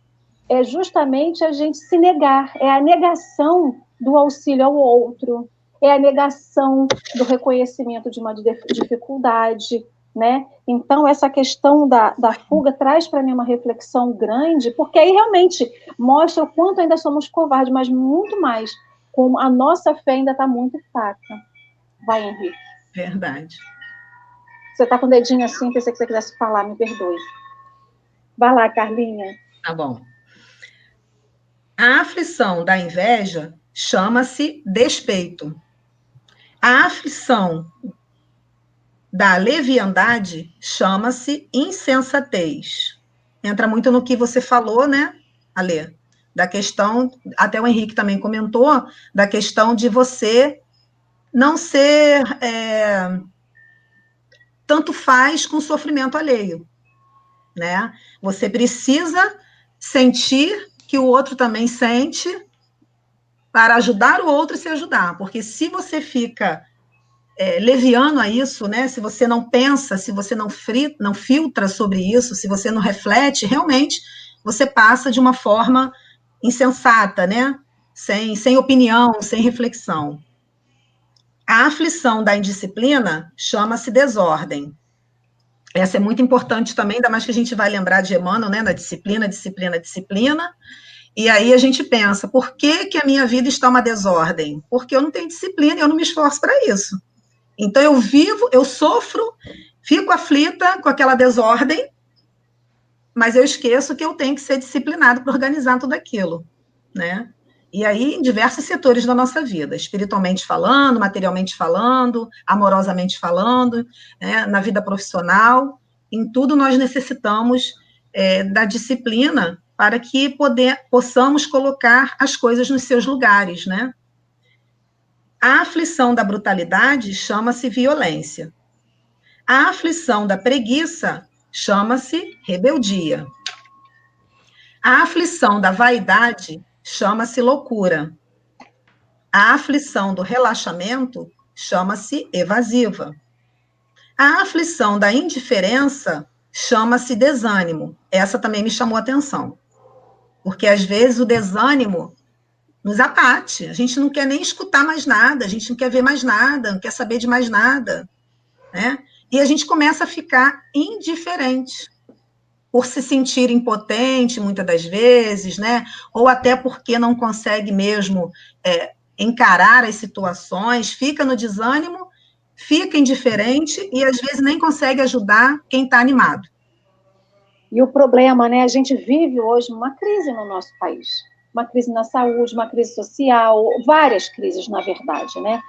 é justamente a gente se negar, é a negação do auxílio ao outro, é a negação do reconhecimento de uma dificuldade, né? Então, essa questão da, da fuga traz para mim uma reflexão grande, porque aí realmente mostra o quanto ainda somos covardes, mas muito mais, como a nossa fé ainda está muito fraca. Vai, Henrique. Verdade. Você está com o dedinho assim, pensei que você quisesse falar, me perdoe. Vai lá, Carlinha. Tá bom. A aflição da inveja chama-se despeito. A aflição da leviandade chama-se insensatez. Entra muito no que você falou, né, Alê? Da questão, até o Henrique também comentou, da questão de você não ser é, tanto faz com sofrimento alheio, né? Você precisa sentir que o outro também sente para ajudar o outro e se ajudar. Porque se você fica é, leviano a isso, né? Se você não pensa, se você não, fri, não filtra sobre isso, se você não reflete, realmente você passa de uma forma insensata, né? Sem, sem opinião, sem reflexão. A aflição da indisciplina chama-se desordem. Essa é muito importante também, ainda mais que a gente vai lembrar de Emmanuel, né, na disciplina, disciplina, disciplina. E aí a gente pensa, por que, que a minha vida está uma desordem? Porque eu não tenho disciplina e eu não me esforço para isso. Então eu vivo, eu sofro, fico aflita com aquela desordem, mas eu esqueço que eu tenho que ser disciplinado para organizar tudo aquilo, né? E aí, em diversos setores da nossa vida, espiritualmente falando, materialmente falando, amorosamente falando, né, na vida profissional, em tudo nós necessitamos é, da disciplina para que poder, possamos colocar as coisas nos seus lugares, né? A aflição da brutalidade chama-se violência. A aflição da preguiça chama-se rebeldia. A aflição da vaidade chama-se loucura. A aflição do relaxamento chama-se evasiva. A aflição da indiferença chama-se desânimo. Essa também me chamou atenção. Porque às vezes o desânimo nos abate. A gente não quer nem escutar mais nada, a gente não quer ver mais nada, não quer saber de mais nada. Né? E a gente começa a ficar indiferente por se sentir impotente muitas das vezes, né? Ou até porque não consegue mesmo é, encarar as situações, fica no desânimo, fica indiferente e às vezes nem consegue ajudar quem está animado. E o problema, né? A gente vive hoje uma crise no nosso país, uma crise na saúde, uma crise social, várias crises, na verdade, né?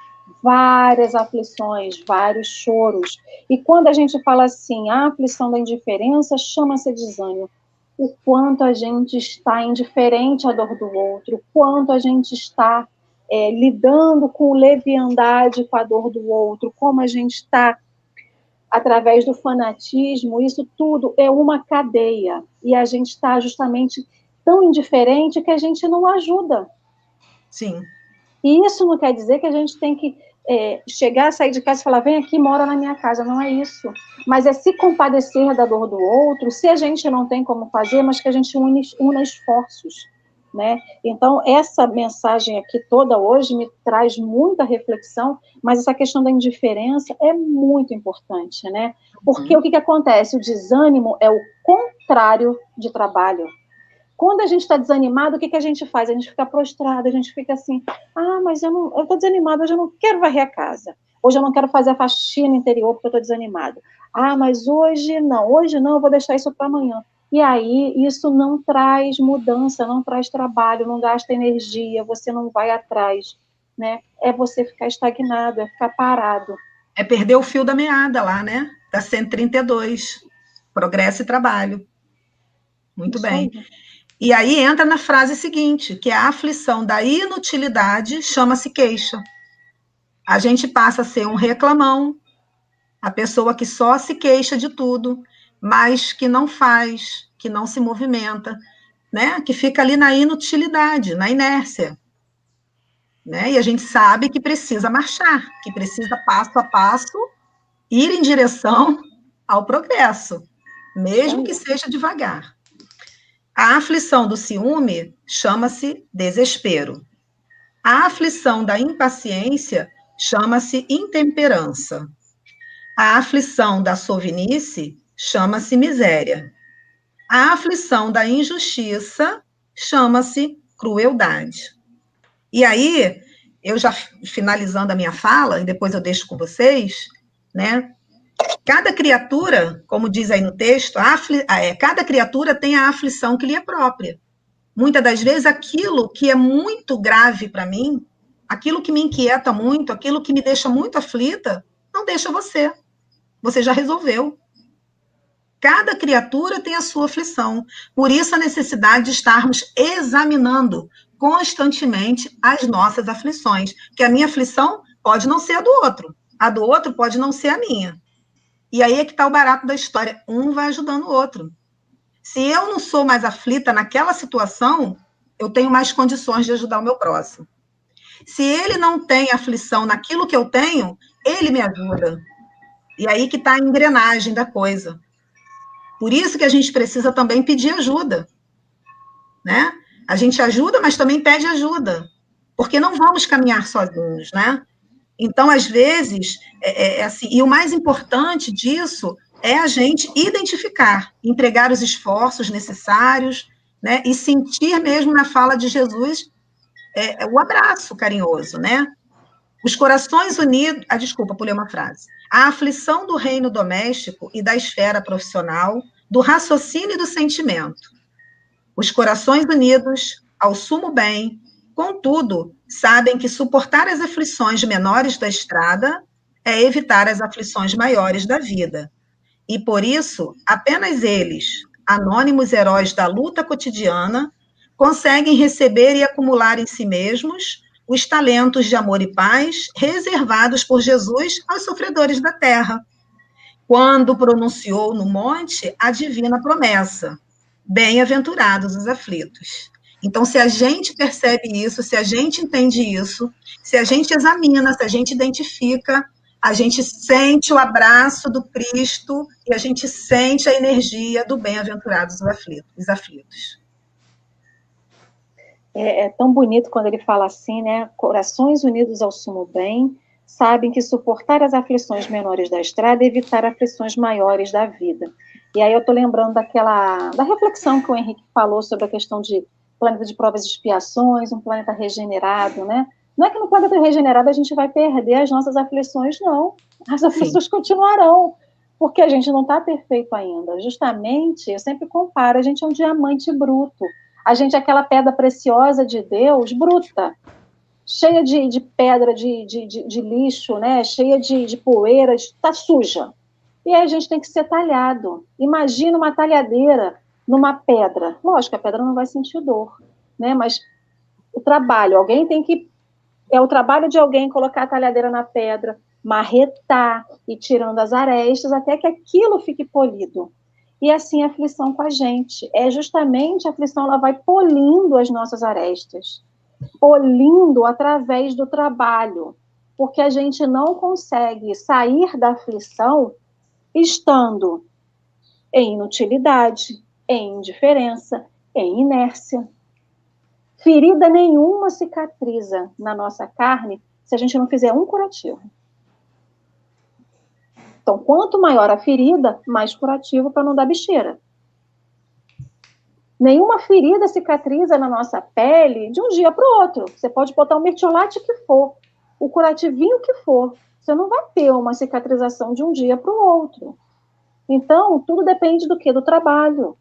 várias aflições, vários choros. E quando a gente fala assim, a aflição da indiferença chama-se desânimo. O quanto a gente está indiferente à dor do outro, o quanto a gente está é, lidando com leviandade com a dor do outro, como a gente está através do fanatismo, isso tudo é uma cadeia. E a gente está justamente tão indiferente que a gente não ajuda. Sim. E isso não quer dizer que a gente tem que é, chegar, sair de casa e falar, vem aqui, mora na minha casa. Não é isso. Mas é se compadecer da dor do outro, se a gente não tem como fazer, mas que a gente une, una esforços. Né? Então, essa mensagem aqui toda hoje me traz muita reflexão, mas essa questão da indiferença é muito importante, né? Porque uhum. o que, que acontece? O desânimo é o contrário de trabalho. Quando a gente está desanimado, o que, que a gente faz? A gente fica prostrado, a gente fica assim, ah, mas eu não, eu estou desanimado, hoje eu não quero varrer a casa. Hoje eu não quero fazer a faxina interior porque eu estou desanimado. Ah, mas hoje não, hoje não, eu vou deixar isso para amanhã. E aí isso não traz mudança, não traz trabalho, não gasta energia, você não vai atrás, né? É você ficar estagnado, é ficar parado. É perder o fio da meada lá, né? Da 132, progresso e trabalho. Muito isso bem. Aí. E aí entra na frase seguinte, que é a aflição da inutilidade chama-se queixa. A gente passa a ser um reclamão, a pessoa que só se queixa de tudo, mas que não faz, que não se movimenta, né? Que fica ali na inutilidade, na inércia. Né? E a gente sabe que precisa marchar, que precisa passo a passo ir em direção ao progresso, mesmo que seja devagar. A aflição do ciúme chama-se desespero. A aflição da impaciência chama-se intemperança. A aflição da sovinice chama-se miséria. A aflição da injustiça chama-se crueldade. E aí, eu já finalizando a minha fala, e depois eu deixo com vocês, né? Cada criatura, como diz aí no texto, afli, é, cada criatura tem a aflição que lhe é própria. Muitas das vezes, aquilo que é muito grave para mim, aquilo que me inquieta muito, aquilo que me deixa muito aflita, não deixa você. Você já resolveu. Cada criatura tem a sua aflição. Por isso, a necessidade de estarmos examinando constantemente as nossas aflições. Que a minha aflição pode não ser a do outro, a do outro pode não ser a minha. E aí é que está o barato da história. Um vai ajudando o outro. Se eu não sou mais aflita naquela situação, eu tenho mais condições de ajudar o meu próximo. Se ele não tem aflição naquilo que eu tenho, ele me ajuda. E aí que está a engrenagem da coisa. Por isso que a gente precisa também pedir ajuda, né? A gente ajuda, mas também pede ajuda, porque não vamos caminhar sozinhos, né? Então, às vezes, é, é, é assim, e o mais importante disso é a gente identificar, entregar os esforços necessários, né? E sentir mesmo na fala de Jesus é, é o abraço carinhoso, né? Os corações unidos. Ah, desculpa, pulei uma frase. A aflição do reino doméstico e da esfera profissional, do raciocínio e do sentimento. Os corações unidos ao sumo bem, contudo, sabem que suportar as aflições menores da estrada é evitar as aflições maiores da vida. E por isso, apenas eles, anônimos heróis da luta cotidiana, conseguem receber e acumular em si mesmos os talentos de amor e paz reservados por Jesus aos sofredores da terra, quando pronunciou no monte a divina promessa: Bem-aventurados os aflitos. Então, se a gente percebe isso, se a gente entende isso, se a gente examina, se a gente identifica, a gente sente o abraço do Cristo e a gente sente a energia do bem-aventurados os aflitos. É, é, tão bonito quando ele fala assim, né? Corações unidos ao sumo bem, sabem que suportar as aflições menores da estrada é evitar aflições maiores da vida. E aí eu estou lembrando daquela da reflexão que o Henrique falou sobre a questão de planeta de provas e expiações, um planeta regenerado, né? Não é que no planeta regenerado a gente vai perder as nossas aflições, não. As aflições Sim. continuarão, porque a gente não está perfeito ainda. Justamente, eu sempre comparo, a gente é um diamante bruto a gente é aquela pedra preciosa de Deus, bruta, cheia de, de pedra, de, de, de, lixo, né? cheia de, de poeira, está suja. E aí a gente tem que ser talhado. Imagina uma talhadeira numa pedra. Lógico, a pedra não vai sentir dor, né? Mas o trabalho, alguém tem que. É o trabalho de alguém colocar a talhadeira na pedra, marretar e tirando as arestas até que aquilo fique polido. E assim a aflição com a gente. É justamente a aflição, ela vai polindo as nossas arestas. polindo através do trabalho, porque a gente não consegue sair da aflição estando em inutilidade, em indiferença, em inércia. Ferida nenhuma cicatriza na nossa carne se a gente não fizer um curativo. Então, quanto maior a ferida, mais curativo para não dar bicheira. Nenhuma ferida cicatriza na nossa pele de um dia para o outro. Você pode botar o mertiolate que for, o curativinho que for. Você não vai ter uma cicatrização de um dia para o outro. Então, tudo depende do que? Do trabalho.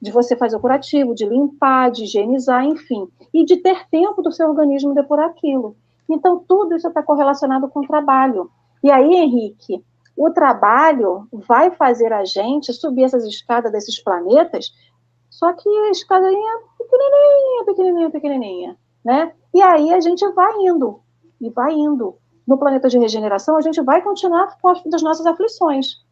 De você fazer o curativo, de limpar, de higienizar, enfim. E de ter tempo do seu organismo depurar aquilo. Então, tudo isso está correlacionado com o trabalho. E aí, Henrique, o trabalho vai fazer a gente subir essas escadas desses planetas, só que a escadainha pequenininha, pequenininha, pequenininha, né? E aí a gente vai indo, e vai indo. No planeta de regeneração, a gente vai continuar com as nossas aflições.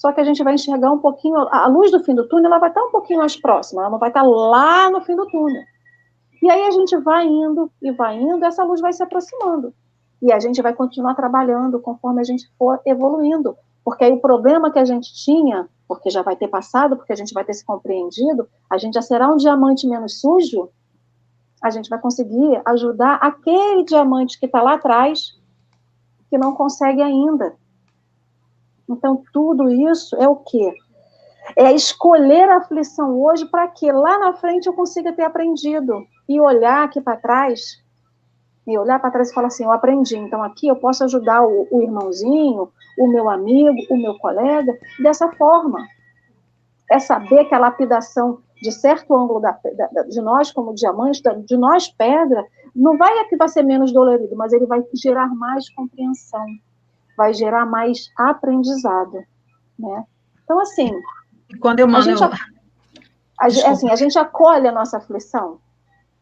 Só que a gente vai enxergar um pouquinho, a luz do fim do túnel, ela vai estar um pouquinho mais próxima, ela não vai estar lá no fim do túnel. E aí a gente vai indo e vai indo, essa luz vai se aproximando. E a gente vai continuar trabalhando conforme a gente for evoluindo. Porque aí o problema que a gente tinha, porque já vai ter passado, porque a gente vai ter se compreendido, a gente já será um diamante menos sujo, a gente vai conseguir ajudar aquele diamante que está lá atrás, que não consegue ainda. Então, tudo isso é o quê? É escolher a aflição hoje para que lá na frente eu consiga ter aprendido e olhar aqui para trás e olhar para trás e falar assim, eu aprendi, então aqui eu posso ajudar o, o irmãozinho, o meu amigo, o meu colega, dessa forma. É saber que a lapidação de certo ângulo da, da, de nós como diamante, de nós pedra, não vai que vai ser menos dolorido, mas ele vai gerar mais compreensão, vai gerar mais aprendizado, né? Então assim, quando eu mando, a gente, eu... a, assim, a gente acolhe a nossa aflição,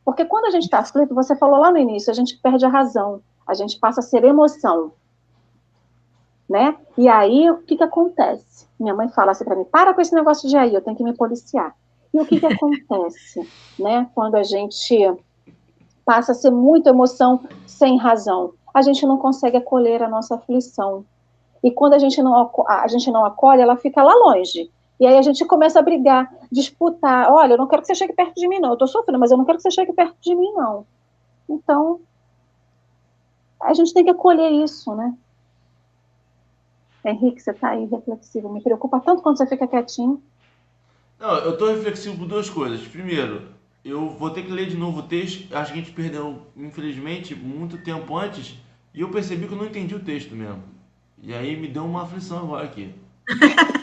porque quando a gente está aflito, você falou lá no início, a gente perde a razão, a gente passa a ser emoção. Né? E aí, o que, que acontece? Minha mãe fala assim para mim: para com esse negócio de aí, eu tenho que me policiar. E o que, que acontece né, quando a gente passa a ser muito emoção sem razão? A gente não consegue acolher a nossa aflição. E quando a gente não, a gente não acolhe, ela fica lá longe. E aí a gente começa a brigar, disputar. Olha, eu não quero que você chegue perto de mim, não. Eu estou sofrendo, mas eu não quero que você chegue perto de mim, não. Então, a gente tem que acolher isso, né? Henrique, você está aí reflexivo. Me preocupa tanto quando você fica quietinho. Não, eu estou reflexivo por duas coisas. Primeiro, eu vou ter que ler de novo o texto. Acho que a gente perdeu, infelizmente, muito tempo antes. E eu percebi que eu não entendi o texto mesmo. E aí me deu uma aflição agora aqui.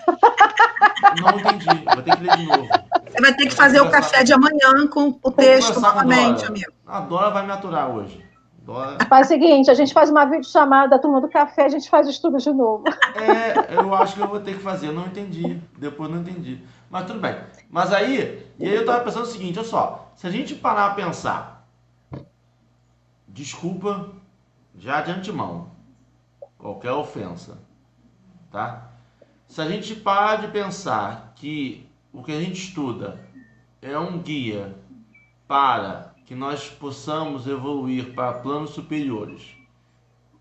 Não entendi. Vou ter que ler de novo. Você vai ter que fazer o café de amanhã com o texto novamente, amigo. A Dora vai me aturar hoje. Dora... Faz o seguinte, a gente faz uma videochamada da turma do café, a gente faz o estudo de novo. É, eu acho que eu vou ter que fazer. Eu não entendi. Depois não entendi. Mas tudo bem. Mas aí, e aí eu tava pensando o seguinte, olha só. Se a gente parar a pensar, desculpa já de antemão, qualquer ofensa, tá? Se a gente parar de pensar que o que a gente estuda é um guia para que nós possamos evoluir para planos superiores,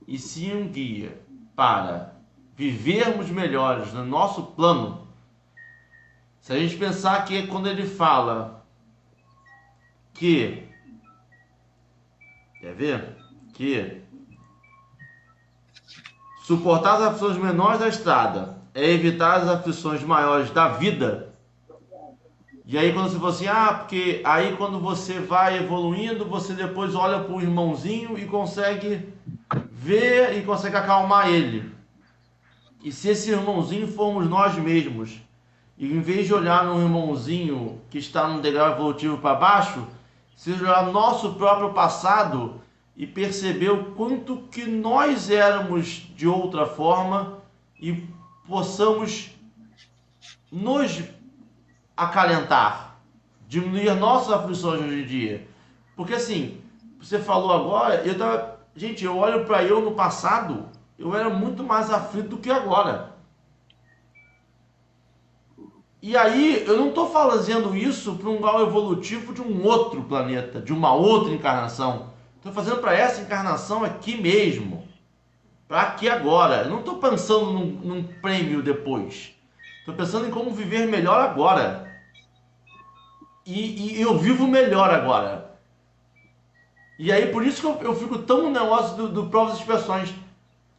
e sim um guia para vivermos melhores no nosso plano, se a gente pensar que quando ele fala que quer ver que suportar as aflições menores da estrada é evitar as aflições maiores da vida. E aí quando você fala assim, ah, porque aí quando você vai evoluindo, você depois olha para o irmãozinho e consegue ver e consegue acalmar ele. E se esse irmãozinho formos nós mesmos, e em vez de olhar no irmãozinho que está no degrau evolutivo para baixo, se olhar nosso próprio passado e perceber o quanto que nós éramos de outra forma e possamos nos acalentar, diminuir nossas aflições hoje em dia. Porque assim, você falou agora, eu tava, gente, eu olho para eu no passado, eu era muito mais aflito do que agora. E aí, eu não estou fazendo isso para um grau evolutivo de um outro planeta, de uma outra encarnação. Estou fazendo para essa encarnação aqui mesmo. Para aqui agora. Eu não estou pensando num, num prêmio depois. Estou pensando em como viver melhor agora. E, e, eu vivo melhor agora. E aí, por isso que eu, eu fico tão no negócio do, do provas e expressões.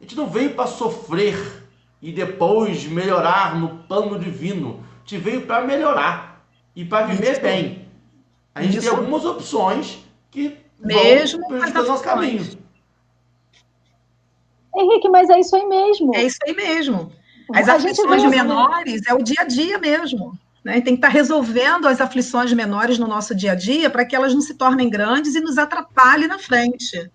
A gente não veio para sofrer e depois melhorar no plano divino te veio para melhorar e para viver Isso. bem. A gente Isso. tem algumas opções que mesmo vão prejudicar o nosso caminho. Henrique, mas é isso aí mesmo. É isso aí mesmo. As a aflições menores é o dia a dia mesmo. Né? Tem que estar tá resolvendo as aflições menores no nosso dia a dia para que elas não se tornem grandes e nos atrapalhem na frente.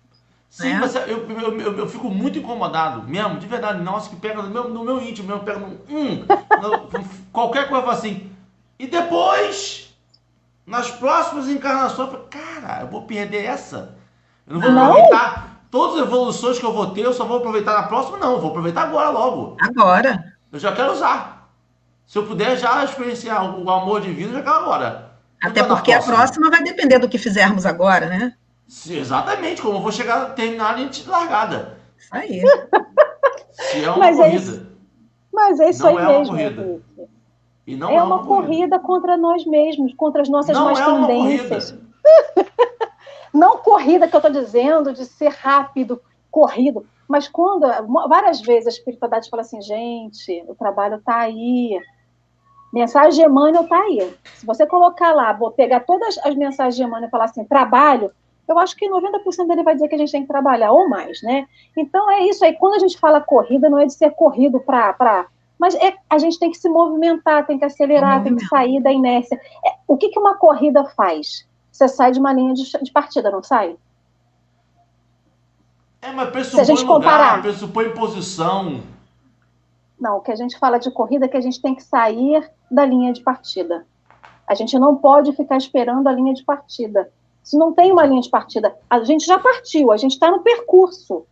Sim, né? mas eu, eu, eu, eu, fico muito incomodado mesmo, de verdade. Nossa, que pega no meu, no meu íntimo mesmo, pega no. Hum, no, qualquer coisa assim. E depois, nas próximas encarnações, eu falo, cara, eu vou perder essa. Eu não vou não. aproveitar todas as evoluções que eu vou ter, eu só vou aproveitar na próxima, não. Eu vou aproveitar agora logo. Agora. Eu já quero usar. Se eu puder já experienciar o amor divino, eu já quero agora. Até porque a próxima vai depender do que fizermos agora, né? Exatamente, como eu vou chegar, terminar a linha de largada. Isso aí. Se é uma mas corrida. É isso, mas é isso não aí é mesmo. Corrida. E não é, é uma, uma corrida. corrida. contra nós mesmos, contra as nossas não más é tendências. não corrida que eu estou dizendo de ser rápido, corrido. Mas quando várias vezes a espiritualidade fala assim, gente, o trabalho está aí. Mensagem de Emmanuel está aí. Se você colocar lá, vou pegar todas as mensagens de Emmanuel e falar assim, trabalho, eu acho que 90% dele vai dizer que a gente tem que trabalhar, ou mais, né? Então é isso aí. Quando a gente fala corrida, não é de ser corrido para. Mas é, a gente tem que se movimentar, tem que acelerar, tem que sair da inércia. É, o que, que uma corrida faz? Você sai de uma linha de, de partida, não sai? É, mas pressupõe Se a gente lugar, comparar... pressupõe posição. Não, o que a gente fala de corrida é que a gente tem que sair da linha de partida. A gente não pode ficar esperando a linha de partida. Se não tem uma linha de partida, a gente já partiu, a gente está no percurso.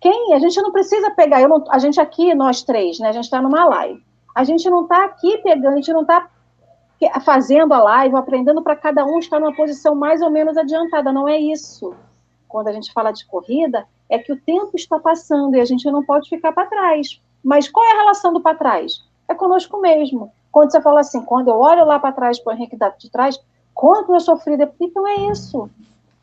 Quem? A gente não precisa pegar, não, a gente aqui, nós três, né? A gente está numa live. A gente não está aqui pegando, a gente não está fazendo a live, aprendendo para cada um estar numa posição mais ou menos adiantada. Não é isso. Quando a gente fala de corrida, é que o tempo está passando e a gente não pode ficar para trás. Mas qual é a relação do para trás? É conosco mesmo. Quando você fala assim, quando eu olho lá para trás para o Henrique de trás, Quanto eu sofri depois. Então é isso.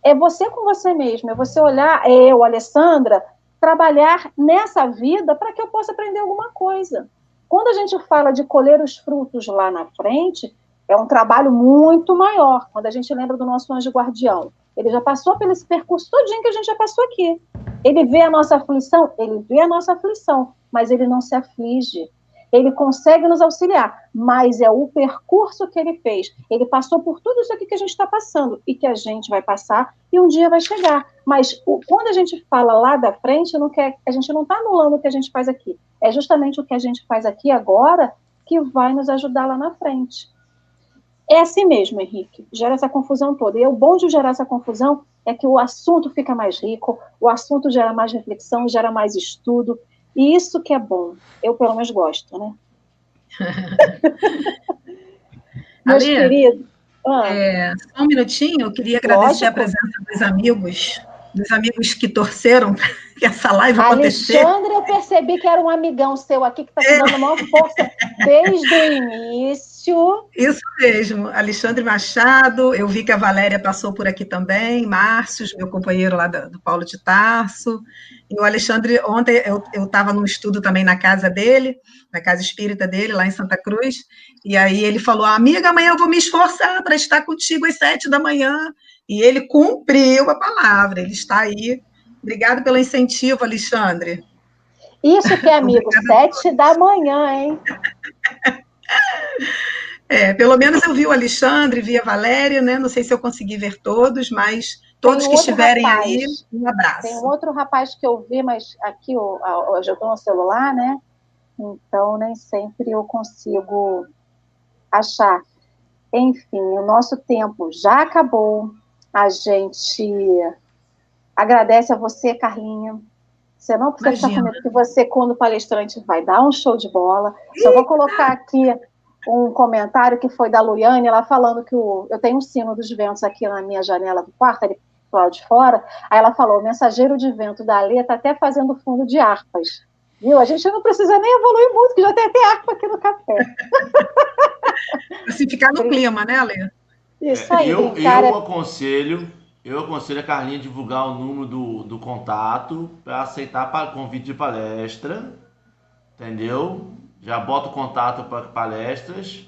É você com você mesmo, é você olhar, é eu, Alessandra, trabalhar nessa vida para que eu possa aprender alguma coisa. Quando a gente fala de colher os frutos lá na frente, é um trabalho muito maior. Quando a gente lembra do nosso anjo guardião, ele já passou pelo esse percurso todinho que a gente já passou aqui. Ele vê a nossa aflição, ele vê a nossa aflição, mas ele não se aflige ele consegue nos auxiliar, mas é o percurso que ele fez. Ele passou por tudo isso aqui que a gente está passando e que a gente vai passar e um dia vai chegar. Mas o, quando a gente fala lá da frente, não quer, a gente não está anulando o que a gente faz aqui. É justamente o que a gente faz aqui agora que vai nos ajudar lá na frente. É assim mesmo, Henrique. Gera essa confusão toda. E o bom de gerar essa confusão é que o assunto fica mais rico, o assunto gera mais reflexão, gera mais estudo, e isso que é bom. Eu, pelo menos, gosto, né? Meus Ale, queridos. Ah, é, só um minutinho, eu queria agradecer lógico. a presença dos amigos, dos amigos que torceram que essa live acontecesse. Alexandre, eu percebi que era um amigão seu aqui que está te dando maior força desde o início. Isso mesmo, Alexandre Machado, eu vi que a Valéria passou por aqui também, Márcio, meu companheiro lá do, do Paulo de Tarso, e o Alexandre, ontem eu estava num estudo também na casa dele, na casa espírita dele, lá em Santa Cruz, e aí ele falou, amiga, amanhã eu vou me esforçar para estar contigo às sete da manhã, e ele cumpriu a palavra, ele está aí. Obrigado pelo incentivo, Alexandre. Isso que é amigo, sete da manhã, hein? É, pelo menos eu vi o Alexandre, vi a Valéria, né? Não sei se eu consegui ver todos, mas todos que estiverem rapaz, aí, um abraço. Tem um outro rapaz que eu vi, mas aqui hoje eu estou no celular, né? Então nem sempre eu consigo achar. Enfim, o nosso tempo já acabou. A gente Agradece a você, Carlinha. Você não precisa Imagina. ficar com medo que você, quando palestrante, vai dar um show de bola. Só vou colocar aqui um comentário que foi da Luiane, ela falando que o, eu tenho um sino dos ventos aqui na minha janela do quarto, ali pro lado de fora. Aí ela falou: o mensageiro de vento da Alê está até fazendo fundo de harpas. Viu? A gente não precisa nem evoluir muito, que já tem até harpa aqui no café. Assim ficar no clima, né, Alê? Isso aí. É, eu, eu é aconselho, eu aconselho a Carlinha divulgar o número do, do contato para aceitar para convite de palestra, entendeu? Já bota o contato para palestras.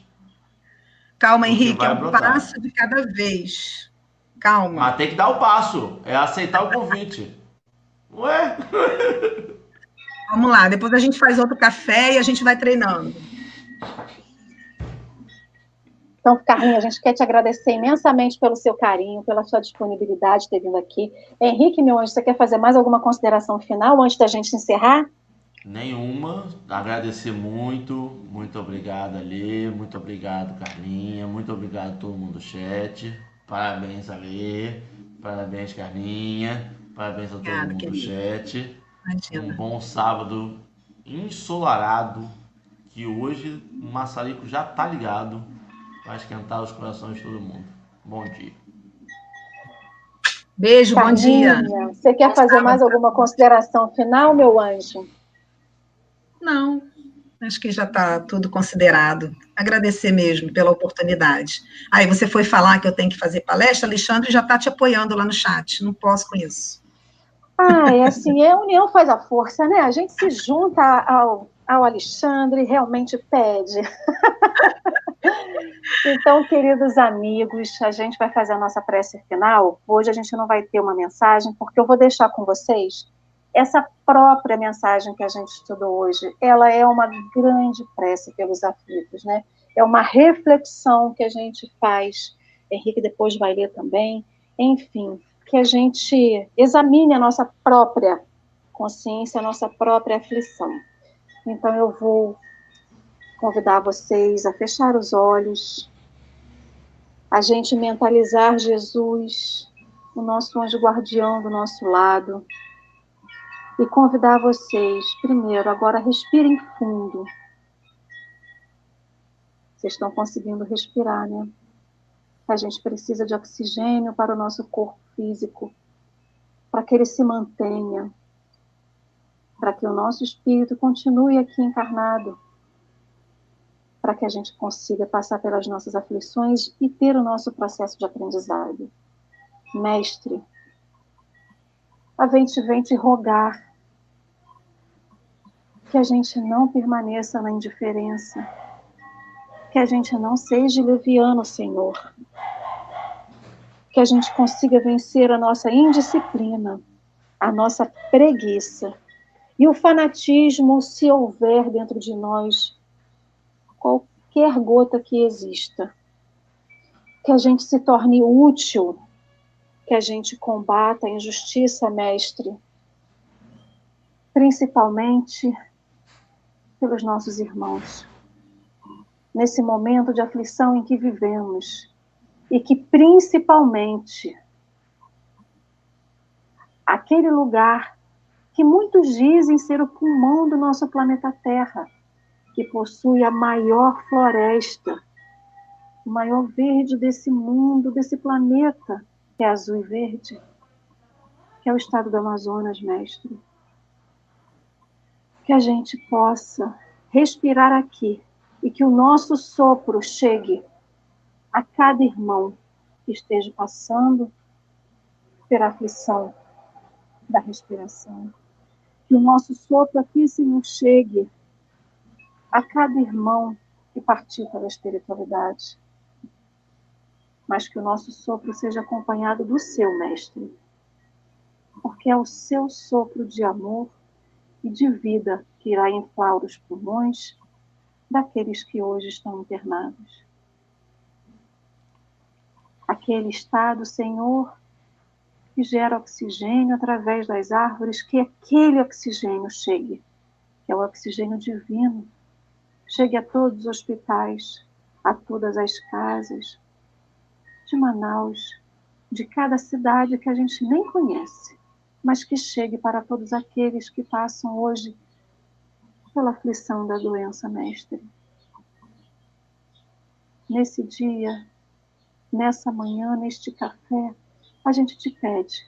Calma, Henrique, é um passo de cada vez. Calma. Mas tem que dar o passo, é aceitar o convite. Ué? Vamos lá, depois a gente faz outro café e a gente vai treinando. Então, Carlinha, a gente quer te agradecer imensamente pelo seu carinho, pela sua disponibilidade de ter vindo aqui. Henrique, meu anjo, você quer fazer mais alguma consideração final antes da gente encerrar? Nenhuma. Agradecer muito. Muito obrigado, Ali. Muito obrigado, Carlinha. Muito obrigado a todo mundo do chat. Parabéns, Ali. Parabéns, Carlinha. Parabéns a todo Obrigada, mundo querido. do chat. Imagina. Um bom sábado ensolarado. Que hoje o maçarico já tá ligado. Vai esquentar os corações de todo mundo. Bom dia. Beijo, Carlinha, bom dia. Você quer fazer mais alguma consideração final, meu anjo? Não, acho que já está tudo considerado. Agradecer mesmo pela oportunidade. Aí você foi falar que eu tenho que fazer palestra, Alexandre já está te apoiando lá no chat. Não posso com isso. Ah, é assim, a união faz a força, né? A gente se junta ao, ao Alexandre, realmente pede. então, queridos amigos, a gente vai fazer a nossa prece final. Hoje a gente não vai ter uma mensagem, porque eu vou deixar com vocês essa própria mensagem que a gente estudou hoje, ela é uma grande prece pelos aflitos, né? É uma reflexão que a gente faz. Henrique depois vai ler também. Enfim, que a gente examine a nossa própria consciência, a nossa própria aflição. Então eu vou convidar vocês a fechar os olhos, a gente mentalizar Jesus, o nosso anjo guardião do nosso lado, e convidar vocês, primeiro, agora respirem fundo. Vocês estão conseguindo respirar, né? A gente precisa de oxigênio para o nosso corpo físico, para que ele se mantenha, para que o nosso espírito continue aqui encarnado, para que a gente consiga passar pelas nossas aflições e ter o nosso processo de aprendizado. Mestre, a gente vem te rogar que a gente não permaneça na indiferença, que a gente não seja leviano, Senhor, que a gente consiga vencer a nossa indisciplina, a nossa preguiça e o fanatismo, se houver dentro de nós qualquer gota que exista. Que a gente se torne útil, que a gente combata a injustiça, mestre, principalmente pelos nossos irmãos. Nesse momento de aflição em que vivemos, e que principalmente aquele lugar que muitos dizem ser o pulmão do nosso planeta Terra, que possui a maior floresta, o maior verde desse mundo, desse planeta, que é azul e verde, que é o estado do Amazonas, mestre que a gente possa respirar aqui e que o nosso sopro chegue a cada irmão que esteja passando pela aflição da respiração. Que o nosso sopro aqui, Senhor, chegue a cada irmão que partiu pela espiritualidade. Mas que o nosso sopro seja acompanhado do seu, Mestre. Porque é o seu sopro de amor e de vida que irá inflar os pulmões daqueles que hoje estão internados. Aquele estado, Senhor, que gera oxigênio através das árvores, que aquele oxigênio chegue, que é o oxigênio divino, chegue a todos os hospitais, a todas as casas de Manaus, de cada cidade que a gente nem conhece mas que chegue para todos aqueles que passam hoje pela aflição da doença, mestre. nesse dia, nessa manhã, neste café, a gente te pede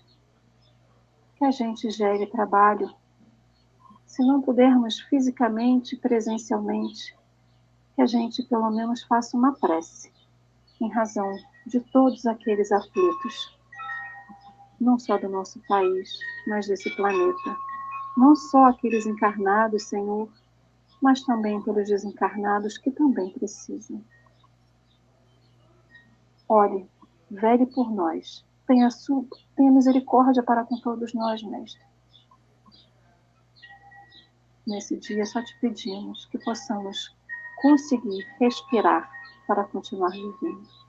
que a gente gere trabalho. Se não pudermos fisicamente, presencialmente, que a gente pelo menos faça uma prece em razão de todos aqueles aflitos, não só do nosso país, mas desse planeta. Não só aqueles encarnados, Senhor, mas também pelos desencarnados que também precisam. Olhe, vele por nós. Tenha, tenha misericórdia para com todos nós, Mestre. Nesse dia só te pedimos que possamos conseguir respirar para continuar vivendo.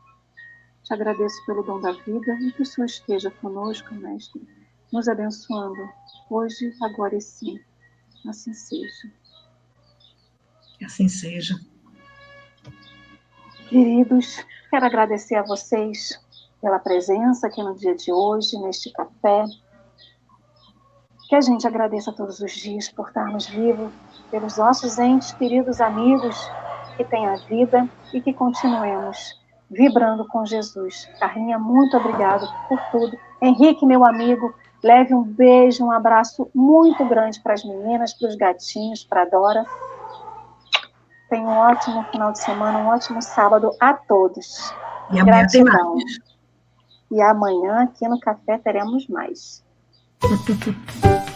Te agradeço pelo dom da vida e que o Senhor esteja conosco, Mestre, nos abençoando hoje, agora e sim. Assim seja. Assim seja. Queridos, quero agradecer a vocês pela presença aqui no dia de hoje, neste café. Que a gente agradeça todos os dias por estarmos vivos, pelos nossos entes, queridos amigos que têm a vida e que continuemos vibrando com Jesus. Carlinha, muito obrigado por tudo. Henrique, meu amigo, leve um beijo, um abraço muito grande para as meninas, para os gatinhos, para a Dora. Tenha um ótimo final de semana, um ótimo sábado a todos. E amanhã Gratidão. tem mais. E amanhã aqui no café teremos mais.